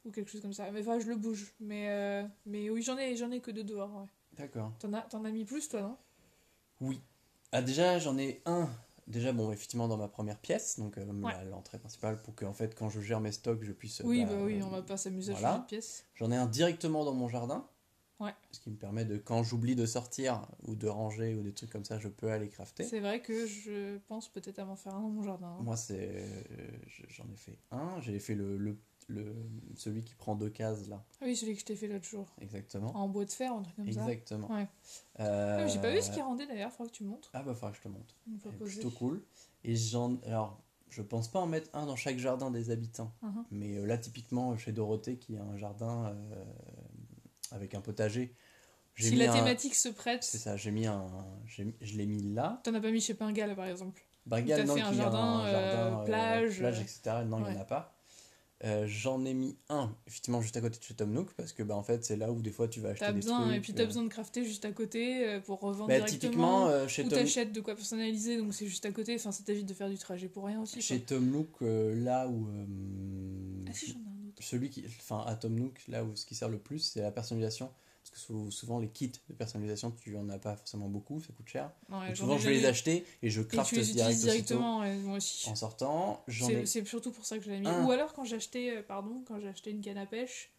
ou quelque chose comme ça. Mais enfin, je le bouge. Mais, euh, mais oui, j'en ai, j'en ai que deux dehors, ouais. D'accord. T'en as, t'en as mis plus, toi, non? Oui. Ah, déjà, j'en ai un. Déjà, bon, effectivement, dans ma première pièce, donc euh, Ouais. l'entrée principale, pour que, en fait, quand je gère mes stocks, je puisse. euh, Oui, bah, bah oui, on va pas s'amuser à changer de pièce. J'en ai un directement dans mon jardin. Ouais. Ce qui me permet de, quand j'oublie de sortir ou de ranger ou des trucs comme ça, je peux aller crafter. C'est vrai que je pense peut-être à m'en faire un dans mon jardin. hein. Moi, c'est, euh, je- j'en ai fait un. J'ai fait le, le, le- celui qui prend deux cases là, Ah oui, celui que je t'ai fait l'autre jour. exactement. En bois de fer, un truc comme ça. Exactement. Ouais. Euh, Ah, J'ai pas vu ce qu'il rendait d'ailleurs, faudra que tu me montres. Ah bah, faudra que je te montre. C'est plutôt cool. Et j'en, alors, je pense pas en mettre un dans chaque jardin des habitants. Mhm. Mais euh, là, typiquement, chez Dorothée, qui a un jardin euh, avec un potager, Si mis la un- thématique se prête, C'est ça, j'ai mis un, je l'ai mis là. t'en as pas mis chez Pingal par exemple. Bengale, non, fait un qui a jardin, un jardin euh, plage, plage, etc. Non, il n'y en a pas. Euh, J'en ai mis un, effectivement, juste à côté de chez Tom Nook, parce que bah, en fait, c'est là où des fois tu vas acheter T'as des besoin, trucs. et puis t'as euh. besoin de crafter juste à côté euh, pour revendre Bah, directement. typiquement, chez ou Tom, t'achètes de quoi personnaliser, donc c'est juste à côté. Enfin, ça t'évite de faire du trajet pour rien aussi. chez quoi. Tom Nook, là où. Ah si, j'en ai un autre. celui qui. Enfin, à Tom Nook, là où ce qui sert le plus, c'est la personnalisation. Parce que sou- souvent, les kits de personnalisation, tu en as pas forcément beaucoup, ça coûte cher. Ouais, Donc souvent, je vais les acheter et je Et crafte tu les direct directement, ouais, moi aussi. en sortant. C'est ai surtout pour ça que je l'ai mis. un. Ou alors quand acheté, euh, pardon, quand acheté une canne à pêche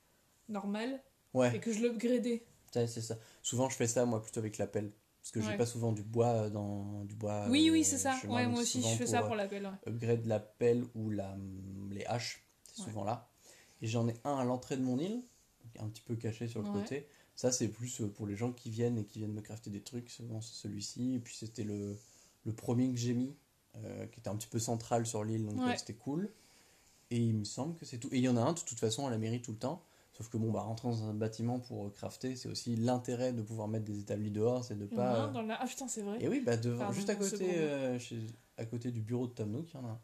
normale Ouais. et que je l'upgradais. C'est ça. Souvent, je fais ça, moi, plutôt avec la pelle. Parce que j'ai Ouais. pas souvent du bois euh, dans du bois. oui, euh, oui, c'est ça. chez Ouais, moi aussi, je fais ça euh, pour la pelle. ouais. upgrade la pelle ou la, les haches. C'est souvent là. Et j'en ai un à l'entrée de mon île, un petit peu caché sur le côté. Ça, c'est plus euh, pour les gens qui viennent et qui viennent me crafter des trucs. Souvent, c'est celui-ci. Et puis, c'était le, le premier que j'ai mis, euh, qui était un petit peu central sur l'île, donc Ouais. c'était cool. Et il me semble que c'est tout. Et il y en a un, de toute façon, à la mairie tout le temps. Sauf que bon, bah, rentrer dans un bâtiment pour euh, crafter, c'est aussi l'intérêt de pouvoir mettre des établis dehors, c'est de Il y en a un dans la... Ah putain, c'est vrai. Et oui, bah devant, juste à côté, euh, chez- à côté du bureau de Tom Nook, il y en a un.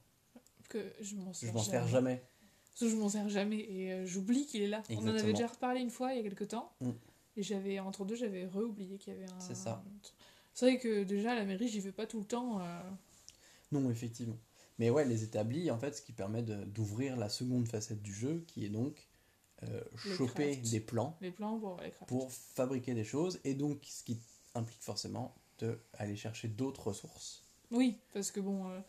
Que je m'en sers jamais. Parce que je m'en sers jamais et euh, j'oublie qu'il est là. On en avait Exactement. déjà reparlé une fois il y a quelques temps. Mm. Et j'avais, entre deux, j'avais re-oublié qu'il y avait un. C'est ça. C'est vrai que déjà à la mairie, j'y vais pas tout le temps. euh, Non, effectivement. Mais ouais, les établis, en fait, ce qui permet d'ouvrir la seconde facette du jeu, qui est donc euh, choper des plans les plans pour les crafts. pour fabriquer des choses, et donc ce qui implique forcément de aller chercher d'autres ressources. Oui, parce que bon, euh,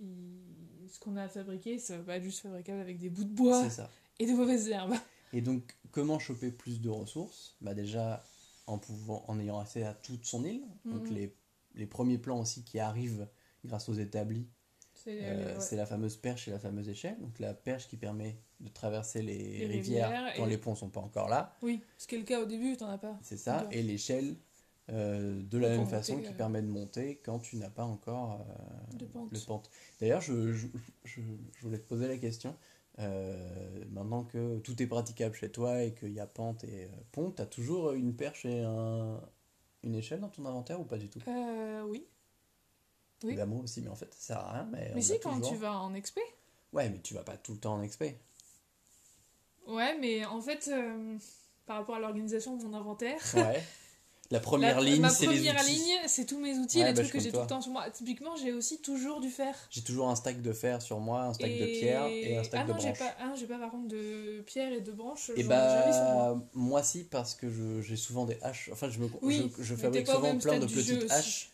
il- ce qu'on a à fabriquer, ça va pas être juste fabricable avec des bouts de bois ça. et de mauvaises herbes. Et donc, comment choper plus de ressources Bah déjà, en, pouvant, en ayant accès à toute son île. Donc Mhm. les, les premiers plans aussi qui arrivent grâce aux établis, C'est euh, ouais. c'est la fameuse perche et la fameuse échelle. Donc la perche qui permet de traverser les, Les rivières, rivières quand et- les ponts sont pas encore là. Oui, ce qui est le cas au début, t'en as pas. C'est ça. Et l'échelle, euh, de la même monter, façon, qui euh. permet de monter quand tu n'as pas encore De pente. le pente. D'ailleurs, je, je, je- je voulais te poser la question. Euh, maintenant que tout est praticable chez toi et qu'il y a pente et euh, pont, tu as toujours une perche et un, une échelle dans ton inventaire ou pas du tout? Euh, oui. Oui. Bah, moi aussi, mais en fait, ça sert à rien. Mais, si, quand toujours. tu vas en expé. Ouais, mais tu vas pas tout le temps en expé. Ouais, mais en fait, euh, par rapport à l'organisation de mon inventaire, Ouais. (laughs) La première la- ligne, ma c'est les première outils. ligne, c'est tous mes outils, Ouais, les bah, trucs que j'ai tout le temps sur moi. Typiquement, j'ai aussi toujours du fer. J'ai toujours un stack de fer sur moi, un stack de pierre et un stack ah de non, branches. pas, ah non, j'ai pas par contre de pierre et de branches. Et sur moi. bah, moi si, parce que j'ai souvent des haches. Enfin, je, me, Oui, je, fabrique souvent plein de petites haches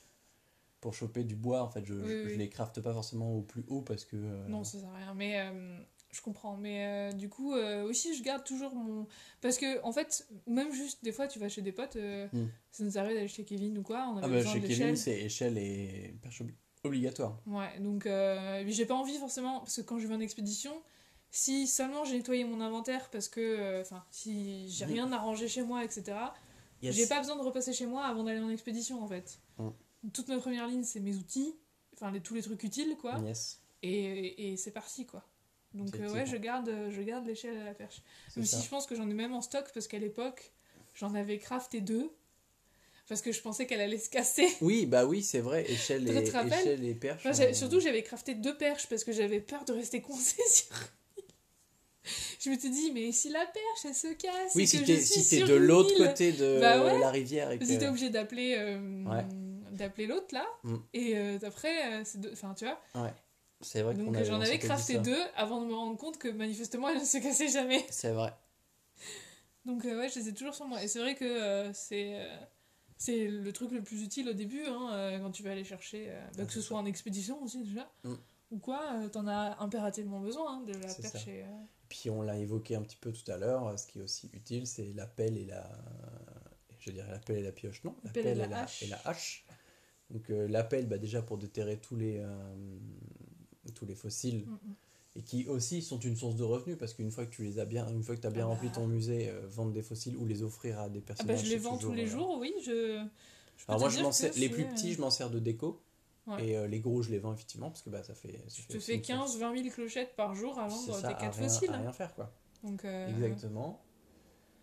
pour choper du bois. En fait, je, Oui, je, oui. je les crafte pas forcément au plus haut parce que. euh, Non, ça sert à rien. Mais euh, je comprends. Mais euh, du coup, euh, aussi, je garde toujours mon. Parce que, en fait, même juste des fois, tu vas chez des potes, euh, Hmm. ça nous arrive d'aller chez Kevin ou quoi. On avait Ah bah, besoin chez Kevin, c'est échelle et perche obli- obligatoire. Ouais, donc euh, j'ai pas envie forcément, parce que quand je vais en expédition, si seulement j'ai nettoyé mon inventaire parce que, enfin, si j'ai Mhm. rien à ranger chez moi, etc., Yes. j'ai pas besoin de repasser chez moi avant d'aller en expédition en fait. Mhm. Toute ma première ligne, c'est mes outils, enfin les, tous les trucs utiles quoi, Yes. et, et c'est parti quoi. Donc euh, ouais, je garde, je garde l'échelle à la perche. Même ça. si je pense que j'en ai même en stock parce qu'à l'époque, j'en avais crafté deux. Parce que je pensais qu'elle allait se casser. (laughs) Oui, bah oui, c'est vrai, échelle et, échelle et perche. Enfin, surtout, j'avais crafté deux perches parce que j'avais peur de rester coincée (laughs) sur. je me suis dit, mais si la perche elle se casse, Oui, et si t'es si de l'autre côté de Bah ouais. la rivière et que... Si t'es obligé d'appeler euh, Ouais. d'appeler l'autre là, Mm. et euh, après, euh, enfin tu vois. C'est vrai qu'on Donc j'en avais crafté deux avant de me rendre compte que manifestement elle ne se cassait jamais. C'est vrai. Donc euh, ouais, je les ai toujours sur moi. Et c'est vrai que euh, c'est euh, c'est le truc le plus utile au début hein, euh, quand tu vas aller chercher, euh, bah, Ah, que ce soit en expédition aussi déjà, Mm. ou quoi, euh, t'en as impérativement besoin hein, de la perche. et, euh, Puis on l'a évoqué un petit peu tout à l'heure, ce qui est aussi utile, c'est la pelle et la... Je dirais la pelle et la pioche, non La pelle et la hache. et la hache. Donc euh, la pelle, bah, déjà pour déterrer tous les, euh, tous les fossiles, mm, mm. et qui aussi sont une source de revenus, parce qu'une fois que tu les as bien, une fois que tu as bien Ah rempli bah. ton musée, euh, vendre des fossiles ou les offrir à des Ah personnages. bah je les vends tous toujours, les euh, jours, oui. Je, je Alors moi, je m'en les plus euh, petits, je m'en sers de déco. Ouais. Et euh, les gros, je les vends effectivement, parce que bah, ça fait. ça Tu te fais une source. 15-20 000 clochettes par jour à vendre tes à 4 rien, fossiles. à rien faire, quoi. Donc, euh, Exactement.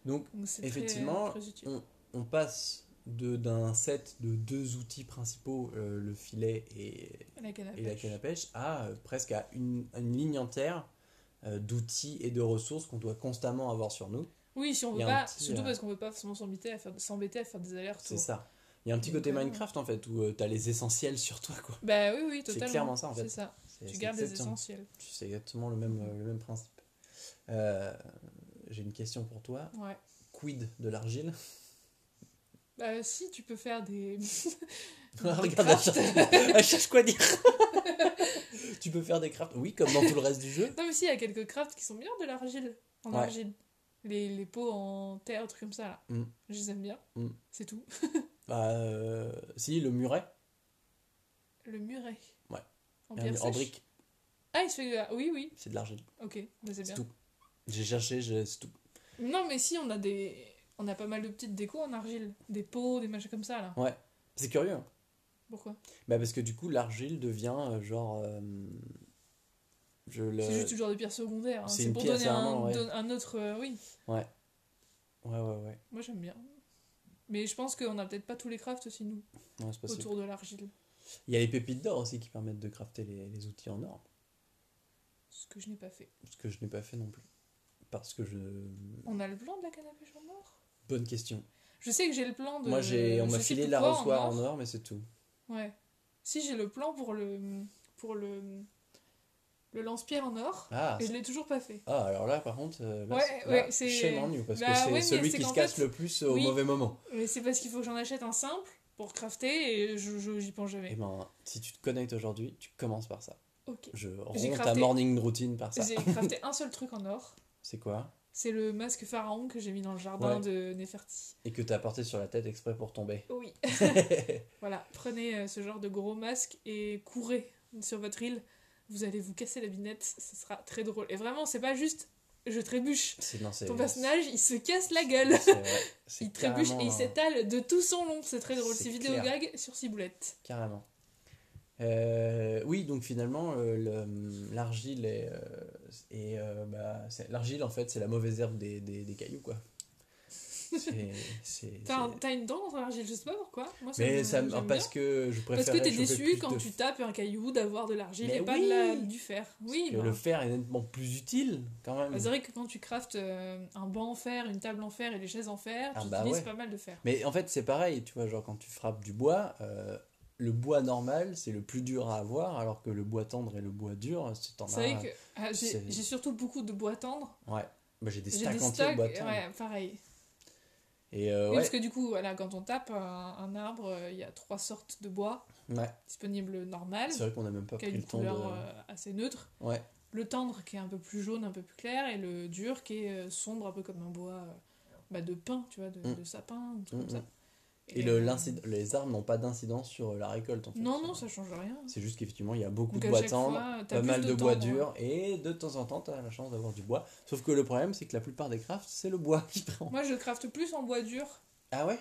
Donc, donc très- Effectivement, très utile. on, on passe d'un set de deux outils principaux, euh, le filet et, La canne à et la pêche. canne à pêche, à euh, presque à une, une ligne entière euh, d'outils et de ressources qu'on doit constamment avoir sur nous. Oui, si on veut pas, petit, surtout parce qu'on veut pas forcément s'embêter à faire, s'embêter à faire des allers-retours. C'est ça. Il y a un petit côté Minecraft en fait, où tu as les essentiels sur toi. quoi. Bah oui, oui, C'est totalement. clairement ça, en fait. C'est ça. C'est- Tu c'est gardes les essentiels. C'est exactement le même, le même principe. Euh, J'ai une question pour toi. Ouais. Quid de l'argile? Bah si, tu peux faire des... (laughs) (laughs) Regarde, elle cherche, (laughs) elle cherche quoi dire. tu peux faire des crafts, oui, comme dans tout le reste du jeu. Non mais si, il y a quelques crafts qui sont bien de l'argile. En Ouais. argile. Les, les pots en terre, trucs comme ça là. Mm. Je les aime bien. Mm. C'est tout. Bah, euh, si, le muret, Le muret. Ouais. En brique, Ah, il se fait... ah, Oui, oui. c'est de l'argile. Ok, bah, c'est C'est bien. tout. J'ai cherché, je- c'est tout. Non mais si, on a des... On a pas mal de petites décos en argile. Des pots, des machins comme ça là. Ouais, c'est curieux. hein. Pourquoi? Bah, parce que du coup, l'argile devient euh, genre. euh, je le... C'est juste genre de pierre secondaire. hein. c'est C'est une pour pierre, donner un, ouais. don- un autre... euh, oui. Ouais, ouais, ouais. Moi j'aime bien. Mais je pense qu'on a peut-être pas tous les crafts aussi nous, c'est possible. autour de l'argile. Il y a les pépites d'or aussi qui permettent de crafter les, les outils en or. Ce que je n'ai pas fait. Ce que je n'ai pas fait non plus. Parce que je. On a le plan de la canne à pêche en or Bonne question. Je sais que j'ai le plan de. Moi, j'ai, on m'a filé la l'arrosoir en en or. mais c'est tout. Ouais. Si j'ai le plan pour le pour le le lance-pierre en or Ah, et je l'ai toujours pas fait. ah, alors là, par contre, euh, là, Ouais, c'est- ouais, c'est- shame on you, parce Bah que c'est ouais, mais celui c'est qui se casse le plus au oui. mauvais moment. Mais c'est parce qu'il faut que j'en achète un simple pour crafter et je je- j'y pense Et jamais. ben, si tu te connectes aujourd'hui, tu commences par ça. Ok. Je romps ta morning routine par ça. J'ai crafté un seul truc en or. C'est quoi? C'est le masque pharaon que j'ai mis dans le jardin Ouais. de Neferti. Et que t'as porté sur la tête exprès pour tomber. Oui. (laughs) (laughs) Voilà, prenez euh, ce genre de gros masque et courez sur votre île. Vous allez vous casser la binette, ce sera très drôle. Et vraiment, c'est pas juste je trébuche. C'est, non, c'est, Ton personnage, il se casse la gueule. c'est vrai. C'est (laughs) Il trébuche et il s'étale de tout son long. C'est très drôle. C'est vidéo gag sur ciboulette. Carrément. Euh, oui, donc finalement, euh, le- l'argile est, est, euh, bah, l'argile en fait, c'est la mauvaise herbe des, des, des cailloux quoi. T'as une dent dans ton argile, je sais pas pourquoi. Moi, ça Mais me- ça, me- parce bien. que je préfère. Parce que t'es déçu quand tu tapes un caillou d'avoir de l'argile et pas de la, du fer. Oui, bah. Le fer est nettement plus utile quand même. Bah, c'est vrai que quand tu craftes euh, un banc en fer, une table en fer et des chaises en fer, Ah tu bah utilises ouais. pas mal de fer. Mais en fait, c'est pareil, tu vois, genre quand tu frappes du bois, euh, le bois normal, c'est le plus dur à avoir, alors que le bois tendre et le bois dur, si t'en C'est vrai que ah, j'ai c'est- surtout beaucoup de bois tendre. Ouais. Bah, j'ai des stacks des entiers de bois tendre. ouais, pareil. Et euh, Oui, ouais. parce que du coup, voilà, quand on tape un, un arbre, euh, il y a trois sortes de bois ouais. disponibles normal, C'est vrai qu'on a même pas pris le temps de. euh, assez neutre. Ouais. Le tendre qui est un peu plus jaune, un peu plus clair, et le dur qui est euh, sombre, un peu comme un bois bah, de pin, tu vois, de, Mm. de sapin, ou truc Mm, comme ça. Et euh, le, les arbres n'ont pas d'incidence sur la récolte en fait. Non, non, ça change rien. C'est juste qu'effectivement, il y a beaucoup Donc de bois t'as pas mal de, bois tendre, durs, et de temps en temps, tu as la chance d'avoir du bois. Sauf que le problème, c'est que la plupart des crafts, c'est le bois qui prend. Moi, je crafte plus en bois dur, Ah ouais?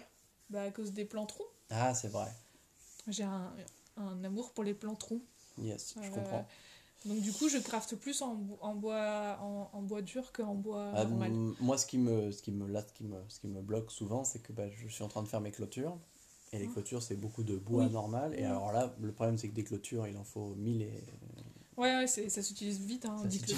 Bah, à cause des plantrons. Ah, c'est vrai. J'ai un, un amour pour les plantrons. Yes, je Euh, comprends. Donc du coup, je crafte plus en, bo- en bois en, en bois dur qu'en bois Ah, normal. moi, ce qui me, ce qui me, là, ce qui me, ce qui me bloque souvent, c'est que bah, je suis en train de faire mes clôtures. Et les Mhm. clôtures, c'est beaucoup de bois Oui. normal. Et alors là, le problème, c'est que des clôtures, il en faut 1000 et Ouais, ouais, ça s'utilise vite, hein, ça vite.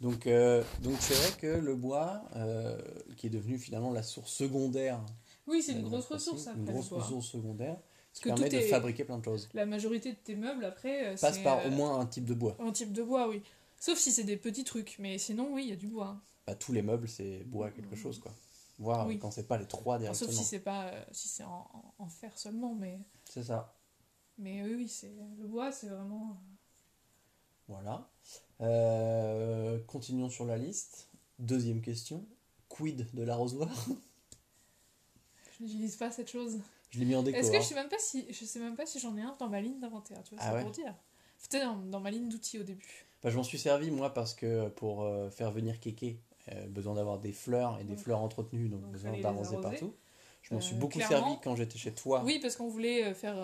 Donc, euh, donc c'est vrai que le bois, euh, qui est devenu finalement la source secondaire, Oui, c'est une grosse ressource après. une grosse ressource secondaire, qui que permet de fabriquer plein de choses. La majorité de tes meubles après, euh, Passe par euh, au moins un type de bois. un type de bois, oui. Sauf si c'est des petits trucs, mais sinon, oui, il y a du bois. hein. Bah, tous les meubles, c'est bois quelque chose, quoi. Voire Oui. quand c'est pas les trois directement. sauf si c'est pas euh, si c'est en, en- en fer seulement, mais C'est ça. mais oui, oui, c'est le bois, c'est vraiment. Voilà. Euh, continuons sur la liste. Deuxième question. Quid de l'arrosoir? (laughs) Je n'utilise pas cette chose. Je l'ai mis en déco. Est-ce que hein. je sais même pas si je sais même pas si j'en ai un dans ma ligne d'inventaire, tu vois, Ah c'est ouais pour dire. Peut-être dans, dans ma ligne d'outils au début. Bah, je m'en suis servi moi parce que pour euh, faire venir Kéké, euh, besoin d'avoir des fleurs et des Donc- fleurs entretenues, donc, donc besoin d'arroser arroser. partout. Je m'en suis Euh, beaucoup servi quand j'étais chez toi. Oui, parce qu'on voulait euh, faire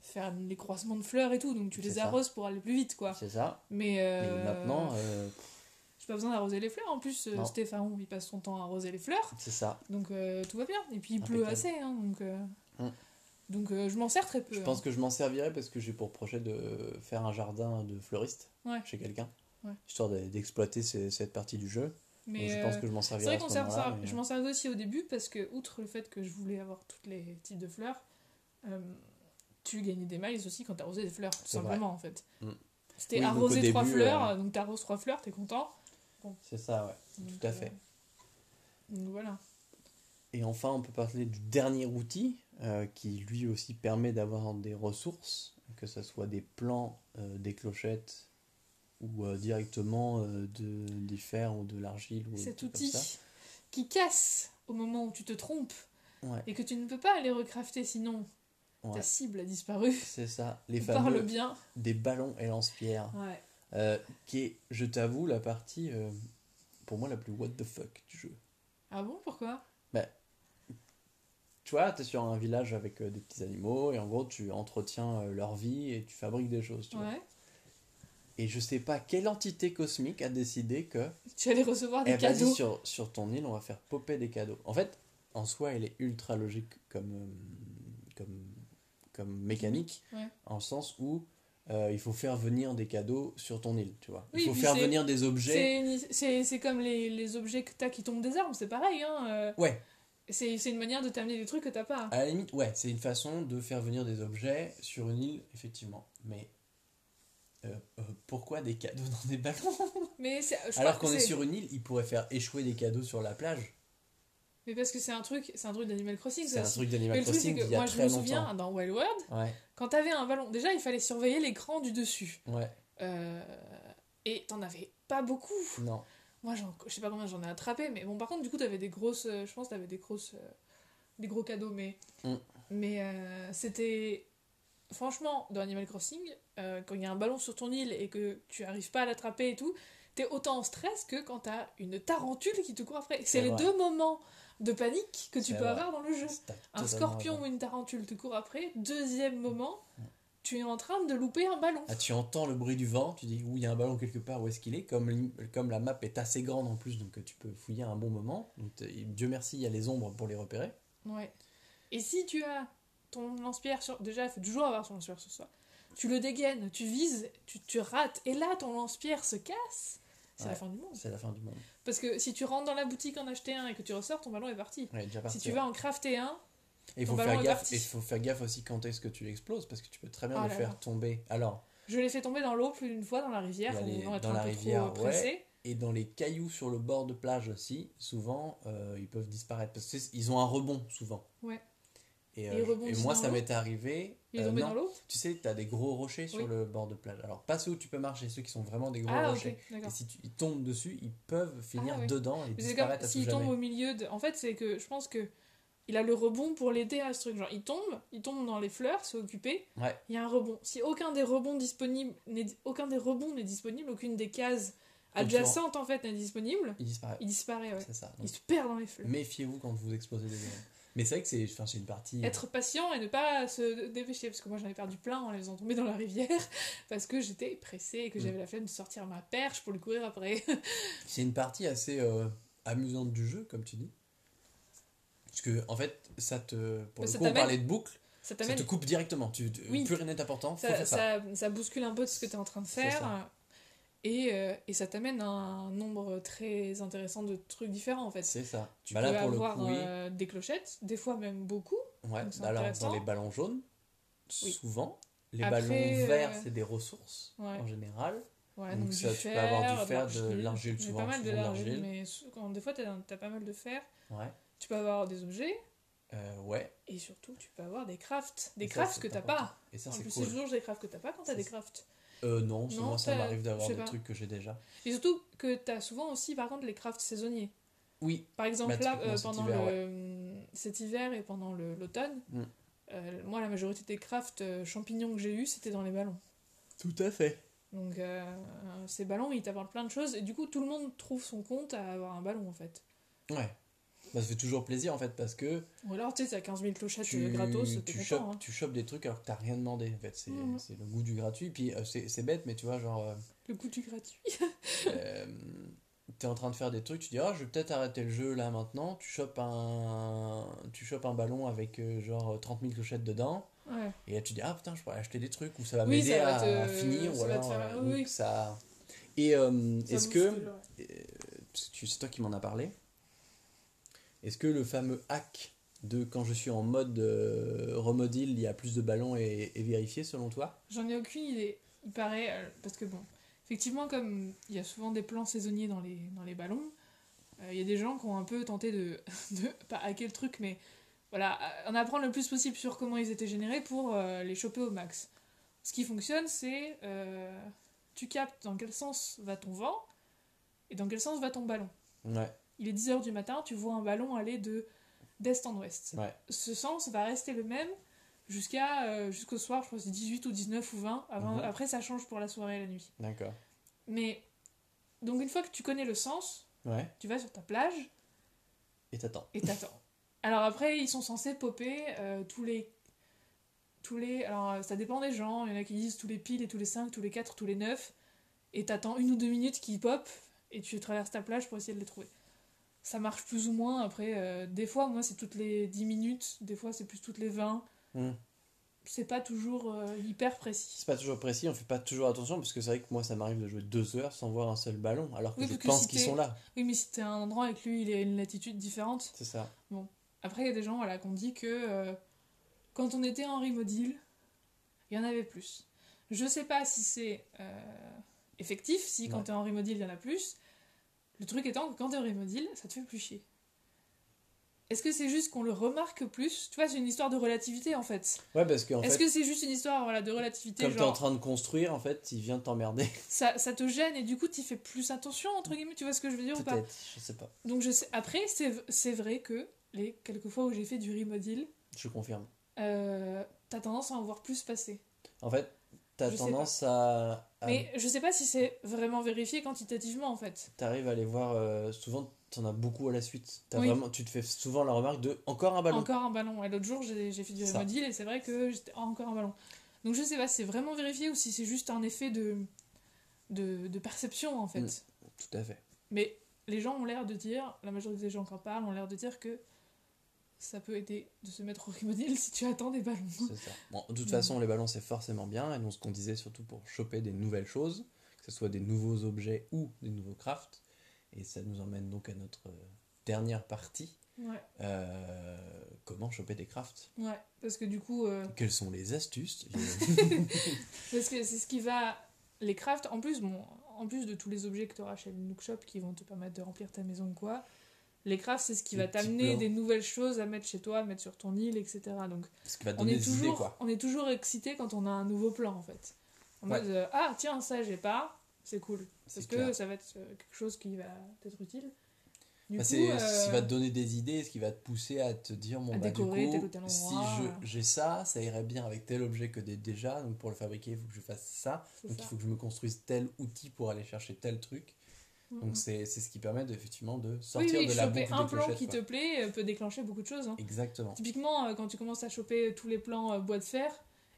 faire les croisements de fleurs et tout, donc tu les ça. arroses pour aller plus vite, quoi. C'est ça. Mais, maintenant, euh, j'ai pas besoin d'arroser les fleurs. En plus, euh. Stéphane, il passe son temps à arroser les fleurs. c'est ça. Donc euh, tout va bien. Et puis il pleut assez, hein, donc, euh, Mm. donc euh, je m'en sers très peu. Je hein. pense que je m'en servirai parce que j'ai pour projet de faire un jardin de fleuriste Ouais. chez quelqu'un. Ouais. Histoire de- d'exploiter cette partie du jeu. Mais Donc je pense que je m'en c'est servirai vrai à qu'on sert ça. mais- Je m'en servais aussi au début parce que, outre le fait que je voulais avoir tous les types de fleurs, tu gagnais des miles aussi quand t'arrosais des fleurs, tout C'est vrai. simplement en fait. Mm. C'était Oui, arroser trois début, fleurs, euh, donc t'arroses trois fleurs, t'es content. C'est ça, ouais. Donc, Tout à euh, fait. donc voilà. Et enfin, on peut parler du dernier outil euh, qui lui aussi permet d'avoir des ressources, que ce soit des plants, euh, des clochettes ou euh, directement euh, de, du fer ou de l'argile. ou des Cet outil ça. qui casse au moment où tu te trompes Ouais, et que tu ne peux pas aller recrafter sinon ouais. ta cible a disparu. C'est ça, les (laughs) parle fameux bien. des ballons et lance-pierres, Ouais. Euh, qui est, je t'avoue, la partie euh, pour moi la plus what the fuck du jeu. Ah bon, pourquoi? Tu vois, tu es sur un village avec euh, des petits animaux et en gros tu entretiens leur vie et tu fabriques des choses. Tu vois. Ouais. Et je sais pas quelle entité cosmique a décidé que Tu allais recevoir des Eh, cadeaux. sur, sur ton île, on va faire popper des cadeaux. En fait, en soi, elle est ultra logique comme, comme, comme mécanique, Ouais. en le sens où euh, il faut faire venir des cadeaux sur ton île, tu vois. Oui, il faut faire venir des objets. C'est comme les, les objets que t'as qui tombent des arbres, c'est pareil. Hein. euh, Ouais, C'est une manière de t'amener des trucs que t'as pas. à la limite, ouais, c'est une façon de faire venir des objets sur une île, effectivement. Mais euh, pourquoi des cadeaux dans des ballons? Mais je Alors qu'on est sur une île, ils pourraient faire échouer des cadeaux sur la plage. Mais parce que c'est un truc, c'est un truc d'Animal Crossing. C'est un truc d'Animal le truc c'est Crossing que moi je me longtemps. souviens dans Wild World, Ouais, quand t'avais un ballon, déjà il fallait surveiller l'écran du dessus. ouais, Euh, et t'en avais pas beaucoup. non. Moi je sais pas combien j'en ai attrapé, mais bon par contre du coup t'avais des grosses, euh, je pense t'avais des grosses, euh, des gros cadeaux, mais Mm. mais euh, c'était franchement dans Animal Crossing euh, quand il y a un ballon sur ton île et que tu arrives pas à l'attraper et tout, t'es autant en stress que quand t'as une tarentule qui te court après. C'est les vrai. deux moments de panique que tu peux vrai. avoir dans le jeu. Un scorpion ou une tarentule te court après. Deuxième moment, tu es en train de louper un ballon. Ah, tu entends le bruit du vent, tu dis, oui, il y a un ballon quelque part, où est-ce qu'il est? Comme, comme la map est assez grande en plus, donc euh, tu peux fouiller à un bon moment. Donc, Dieu merci, il y a les ombres pour les repérer. Ouais. Et si tu as ton lance-pierre sur. Déjà, il faut toujours avoir son lance-pierre sur soi. Tu le dégaines, tu vises, tu, tu rates, et là ton lance-pierre se casse. C'est Ouais. la fin du monde. C'est la fin du monde. Parce que si tu rentres dans la boutique en acheter un et que tu ressors, ton ballon est parti. Ouais, déjà parti, si tu vas en crafter un, Et il faut faire gaffe, il faut faire gaffe aussi quand est-ce que tu l'exploses, parce que tu peux très bien Ah le là faire là. tomber. Alors, je l'ai fait tomber dans l'eau plus d'une fois dans la rivière, les- dans un la peu rivière, trop ouais. et dans les cailloux sur le bord de plage aussi, souvent, euh, ils peuvent disparaître, parce qu'ils ont un rebond, souvent. Ouais. Et, euh, et moi, ça m'est arrivé. Il est euh, tombé non, dans l'eau Tu sais, tu as des gros rochers sur Oui. le bord de plage. Alors, pas ceux où tu peux marcher, ceux qui sont vraiment des gros Ah, rochers. ok, Et si tu, ils tombent dessus, ils peuvent finir Ah, oui. dedans et disparaître à tout s'il jamais. tombe au milieu de. En fait, c'est que je pense que il a le rebond pour l'aider à ce truc. Genre, il tombe, il tombe dans les fleurs, c'est occupé. Ouais. Il y a un rebond. Si aucun des rebonds disponibles, n'est- aucun des rebonds n'est disponible, aucune des cases adjacentes en fait n'est disponible, Ils disparaissent. il disparaît. Ouais. Ça. Il Donc, se perd dans les fleurs. méfiez-vous quand vous explosez des Mais c'est vrai que c'est enfin, une partie. Être patient et ne pas se dépêcher. Parce que moi, j'en ai perdu plein en les faisant tomber dans la rivière. (laughs) Parce que j'étais pressée et que Mm. j'avais la flemme de sortir ma perche pour lui courir après. (laughs) C'est une partie assez euh, amusante du jeu, comme tu dis. Parce que, en fait, ça te. Pour Mais le coup, on parlait de boucle, Ça te coupe directement. Tu, Oui. Plus rien n'est important, ça, ça. ça, bouscule un peu de ce que tu es en train de faire. Et, euh, et ça t'amène à un nombre très intéressant de trucs différents en fait. C'est ça. Tu Bah peux là, pour avoir le coup, oui. euh, des clochettes, des fois même beaucoup. Ouais, alors dans les ballons jaunes, Oui. souvent, les Après, ballons verts, euh, c'est des ressources Ouais. en général. Ouais, Donc donc, ça, tu peux avoir du fer, de l'argile. souvent, pas mal de l'argile, mais quand, des fois t'as as pas mal de fer. Ouais. Tu peux avoir des objets Euh, ouais. et surtout tu peux avoir des crafts. Des crafts que t'as pas. Et ça, en c'est plus, cool. c'est toujours des crafts que t'as pas quand t'as des crafts. Euh, non, Non, souvent ça m'arrive d'avoir des pas. trucs que j'ai déjà. Et surtout que t'as souvent aussi par contre les crafts saisonniers. Oui, Par exemple, Bah, là, euh, cet pendant hiver, le, cet hiver et pendant l'automne, Mm. euh, moi, la majorité des crafts euh, champignons que j'ai eu, c'était dans les ballons. tout à fait. Donc, euh, euh, ces ballons, ils t'apportent plein de choses. Et du coup, tout le monde trouve son compte à avoir un ballon, en fait. Ouais. Bah, ça fait toujours plaisir en fait parce que Ou alors, tu sais, t'as 15 000 clochettes tu, euh, gratos, tu, content. chopes, hein. tu chopes des trucs alors que t'as rien demandé en fait. C'est Mhm. le goût du gratuit. Puis euh, c'est bête, mais tu vois, genre. euh, Le coût du gratuit. (laughs) Euh, t'es en train de faire des trucs, tu dis ah je vais peut-être arrêter le jeu là maintenant, tu chopes un tu chopes un ballon avec euh, genre 30 000 clochettes dedans Ouais. et là tu dis ah putain je pourrais acheter des trucs ou ça va Oui, m'aider à, finir ou ça alors faire- oui, ça et est-ce que c'est toi qui m'en as parlé est-ce que le fameux hack de quand je suis en mode euh, remodile il y a plus de ballons est, est vérifié selon toi? J'en ai aucune idée. Il paraît, euh, parce que bon, effectivement, comme il y a souvent des plans saisonniers dans les, dans les ballons, euh, il y a des gens qui ont un peu tenté de, (laughs) de pas hacker le truc, mais voilà, en apprendre le plus possible sur comment ils étaient générés pour les choper au max. Ce qui fonctionne, c'est tu captes dans quel sens va ton vent et dans quel sens va ton ballon. ouais Il est 10h du matin, tu vois un ballon aller de d'est en ouest. ouais Ce sens va rester le même jusqu'à euh, jusqu'au soir, je crois que c'est 18 ou 19 ou 20. Avant- Mhm. Après, ça change pour la soirée et la nuit. d'accord Mais donc une fois que tu connais le sens, ouais tu vas sur ta plage et t'attends et t'attends. alors après, ils sont censés popper euh, tous les tous les alors euh, ça dépend des gens, il y en a qui disent tous les piles et tous les 5, tous les 4, tous les 9 et t'attends une ou deux minutes qu'ils pop et tu traverses ta plage pour essayer de les trouver. Ça marche plus ou moins après euh, des fois moi c'est toutes les 10 minutes, des fois c'est plus toutes les 20. Hmm. C'est pas toujours euh, hyper précis. C'est pas toujours précis, on fait pas toujours attention parce que c'est vrai que moi ça m'arrive de jouer deux heures sans voir un seul ballon alors que Oui, je pense si qu'ils sont là. Oui, mais si t'es à un endroit que lui il est à une latitude différente, C'est ça. Après, il y a des gens voilà, qui ont dit que euh, quand on était en remodile, il y en avait plus. Je sais pas si c'est effectif, si quand t'es en remodile, il y en a plus. Le truc étant que quand t'es en remodile, ça te fait plus chier. Est-ce que c'est juste qu'on le remarque plus? Tu vois, c'est une histoire de relativité en fait. Ouais, parce qu'en Est-ce que c'est juste une histoire voilà, de relativité comme t'es en genre, train de construire, en fait, il vient t'emmerder. (laughs) ça, ça te gêne et du coup, tu fais plus attention, entre guillemets, tu vois ce que je veux dire ou pas? Peut-être, je sais pas. Donc je sais. Après, c'est vrai que les quelques fois où j'ai fait du remodile, Je confirme. euh, t'as tendance à en voir plus passer. En fait, t'as tendance à. à Mais je sais pas si c'est vraiment vérifié quantitativement en fait. T'arrives à les voir. euh, souvent, t'en as beaucoup à la suite. Oui. vraiment, tu te fais souvent la remarque de encore un ballon. Encore un ballon. Et l'autre jour, j'ai fait du Ça. remodile et c'est vrai que j'étais encore un ballon. Donc je sais pas si c'est vraiment vérifié ou si c'est juste un effet de, de, de perception en fait. Mm. Tout à fait. Mais les gens ont l'air de dire, la majorité des gens qui en parlent ont l'air de dire que ça peut aider de se mettre au remodile si tu attends des ballons. C'est ça. Bon, de toute façon, les ballons, c'est forcément bien. Et nous, ce qu'on disait surtout pour choper des nouvelles choses, que ce soit des nouveaux objets ou des nouveaux crafts. Et ça nous emmène donc à notre euh, dernière partie. Ouais, Euh, comment choper des crafts? Ouais. Parce que du coup, euh, Quelles sont les astuces (laughs) Parce que c'est ce qui va. Les crafts, en plus, bon, en plus de tous les objets que tu auras chez le Nook Shop qui vont te permettre de remplir ta maison ou quoi, les crafts, c'est ce qui Les va t'amener des nouvelles choses à mettre chez toi, à mettre sur ton île, etc. Donc, Ce qui va on est, des idées, toujours, quoi. on est toujours excité quand on a un nouveau plan, en fait. En Ouais. mode, euh, ah, tiens, ça, j'ai pas, c'est cool. Parce que clair. ça va être euh, quelque chose qui va t'être utile. Du Bah, coup, c'est euh, ce qui va te donner des idées, ce qui va te pousser à te dire bon à bah du coup tel si j'ai ça, ça irait bien avec tel objet que déjà, donc pour le fabriquer il faut que je fasse ça, donc ça. il faut que je me construise tel outil pour aller chercher tel truc. Donc mm. c'est ce qui permet de, effectivement de Oui, sortir oui, de la choper boucle un plan qui quoi. te plaît euh, peut déclencher beaucoup de choses. hein. Exactement. Typiquement, euh, quand tu commences à choper tous les plans euh, bois de fer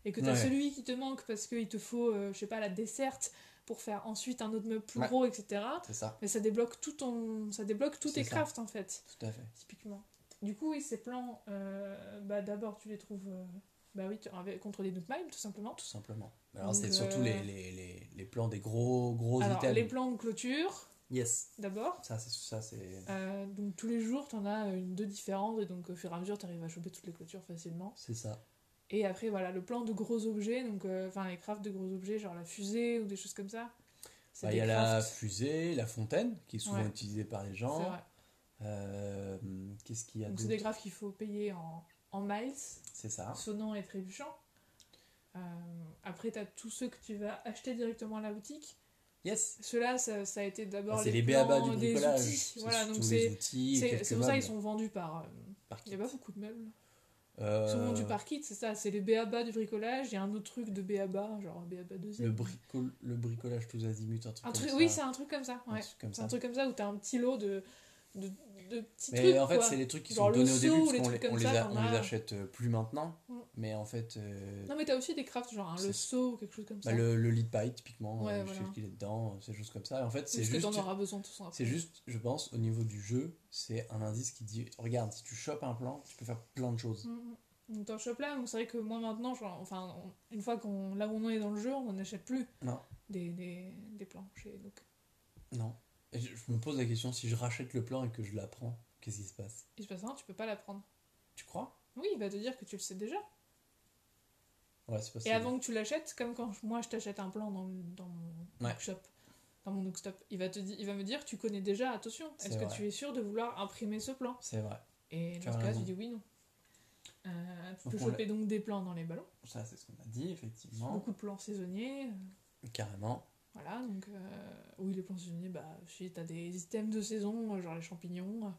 et que tu as Ouais. celui qui te manque parce qu'il te faut, euh, je sais pas, la desserte pour faire ensuite un autre meuble plus Ouais. gros, etc. C'est ça, Mais ça débloque tout ton, ça débloque tous tes crafts en fait, tout à fait. typiquement. Du coup, oui, ces plans, euh, bah d'abord tu les trouves, euh, bah oui, contre des Mime tout simplement. Tout simplement. Alors c'est surtout euh, les, les, les, les plans des gros gros Alors, items. les plans de clôture, Yes. d'abord. Ça c'est ça c'est Euh, donc tous les jours, tu en as une, deux différentes, et donc au fur et à mesure, tu arrives à choper toutes les clôtures facilement. c'est ça. Et après, voilà, le plan de gros objets, donc euh, enfin les crafts de gros objets, genre la fusée ou des choses comme ça. C'est Bah, Il y a la fusée, la fontaine, qui est souvent Ouais. utilisée par les c'est gens. vrai. Euh, Qu'est-ce qu'il y a Donc c'est des crafts qu'il faut payer en, en miles, C'est ça. sonnant et trébuchant. Après, tu as tous ceux que tu vas acheter directement à la boutique. Yes. Ceux-là, ça, ça a été d'abord Ah, c'est les plans des outils. C'est Voilà, donc c'est les pour ça qu'ils meubles sont vendus par... euh, par Il n'y a pas beaucoup de meubles. Euh, Ils sont vendus par kit, c'est ça. C'est les BABA du bricolage. Il y a un autre truc de BABA, genre un BABA deuxième. le, bricol... le bricolage tous azimuts, un truc Un comme truc, ça. oui, c'est un truc comme ça. Ouais. C'est un truc comme ça où t'as un petit lot de, de, de petits Mais trucs. en fait, c'est les trucs qui Genre sont donnés au début parce qu'on les, ça, les, a- les achète euh, plus maintenant. Mm. Mais en fait, euh, Non, mais t'as aussi des crafts, genre C'est- le seau ou quelque chose comme bah, ça. le, le lead pie, typiquement, Ouais, euh, je voilà. sais ce qu'il est dedans, ces choses comme ça. Et en fait, c'est Parce que juste, t'en auras besoin façon après. c'est juste, je pense, au niveau du jeu, c'est un indice qui dit regarde, si tu chopes un plan, tu peux faire plein de choses. Mm, mm. Donc t'en chopes là, donc c'est vrai que moi maintenant, genre, enfin, on- une fois qu'on là où on est dans le jeu, on n'en achète plus Non. des, des, des plans chez donc Non. Et je, je me pose la question si je rachète le plan et que je l'apprends, qu'est-ce qui se passe? Il se passe rien, tu peux pas l'apprendre. Tu crois? Oui, il va te dire que tu le sais déjà. Ouais, c'est Et possible. avant que tu l'achètes, comme quand moi je t'achète un plan dans, dans mon Ouais. shop, dans mon Nookstop, il va, te di- il va me dire tu connais déjà, attention, est-ce que tu es sûr de vouloir imprimer ce plan? C'est vrai. Et dans ce cas, tu dis oui, non. Euh, tu peux choper donc des plans dans les ballons, Ça, c'est ce qu'on a dit, effectivement. beaucoup de plans saisonniers. euh, Carrément. Voilà, donc euh, oui, les plans saisonniers, bah, si t'as des items de saison, euh, genre les champignons. euh,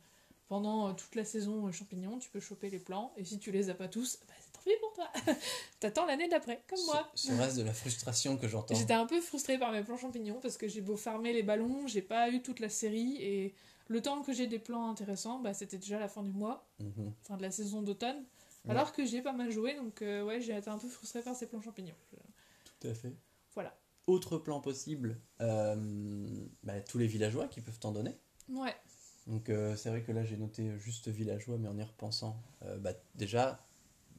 pendant toute la saison champignons, tu peux choper les plans, et si tu les as pas tous, bah, c'est tant pis pour toi. (laughs) T'attends l'année d'après, comme Ce- moi. Ce, reste de la frustration que j'entends. J'étais un peu frustrée par mes plans champignons parce que j'ai beau farmer les ballons, j'ai pas eu toute la série et le temps que j'ai des plans intéressants, bah, c'était déjà la fin du mois, Mhm. fin de la saison d'automne. Ouais. Alors que j'ai pas mal joué, donc euh, ouais, j'ai été un peu frustrée par ces plans champignons. Tout à fait. Voilà. Autre plan possible, euh, bah, tous les villageois qui peuvent t'en donner. Ouais, Donc euh, c'est vrai que là j'ai noté juste villageois, mais en y repensant, euh, bah, déjà,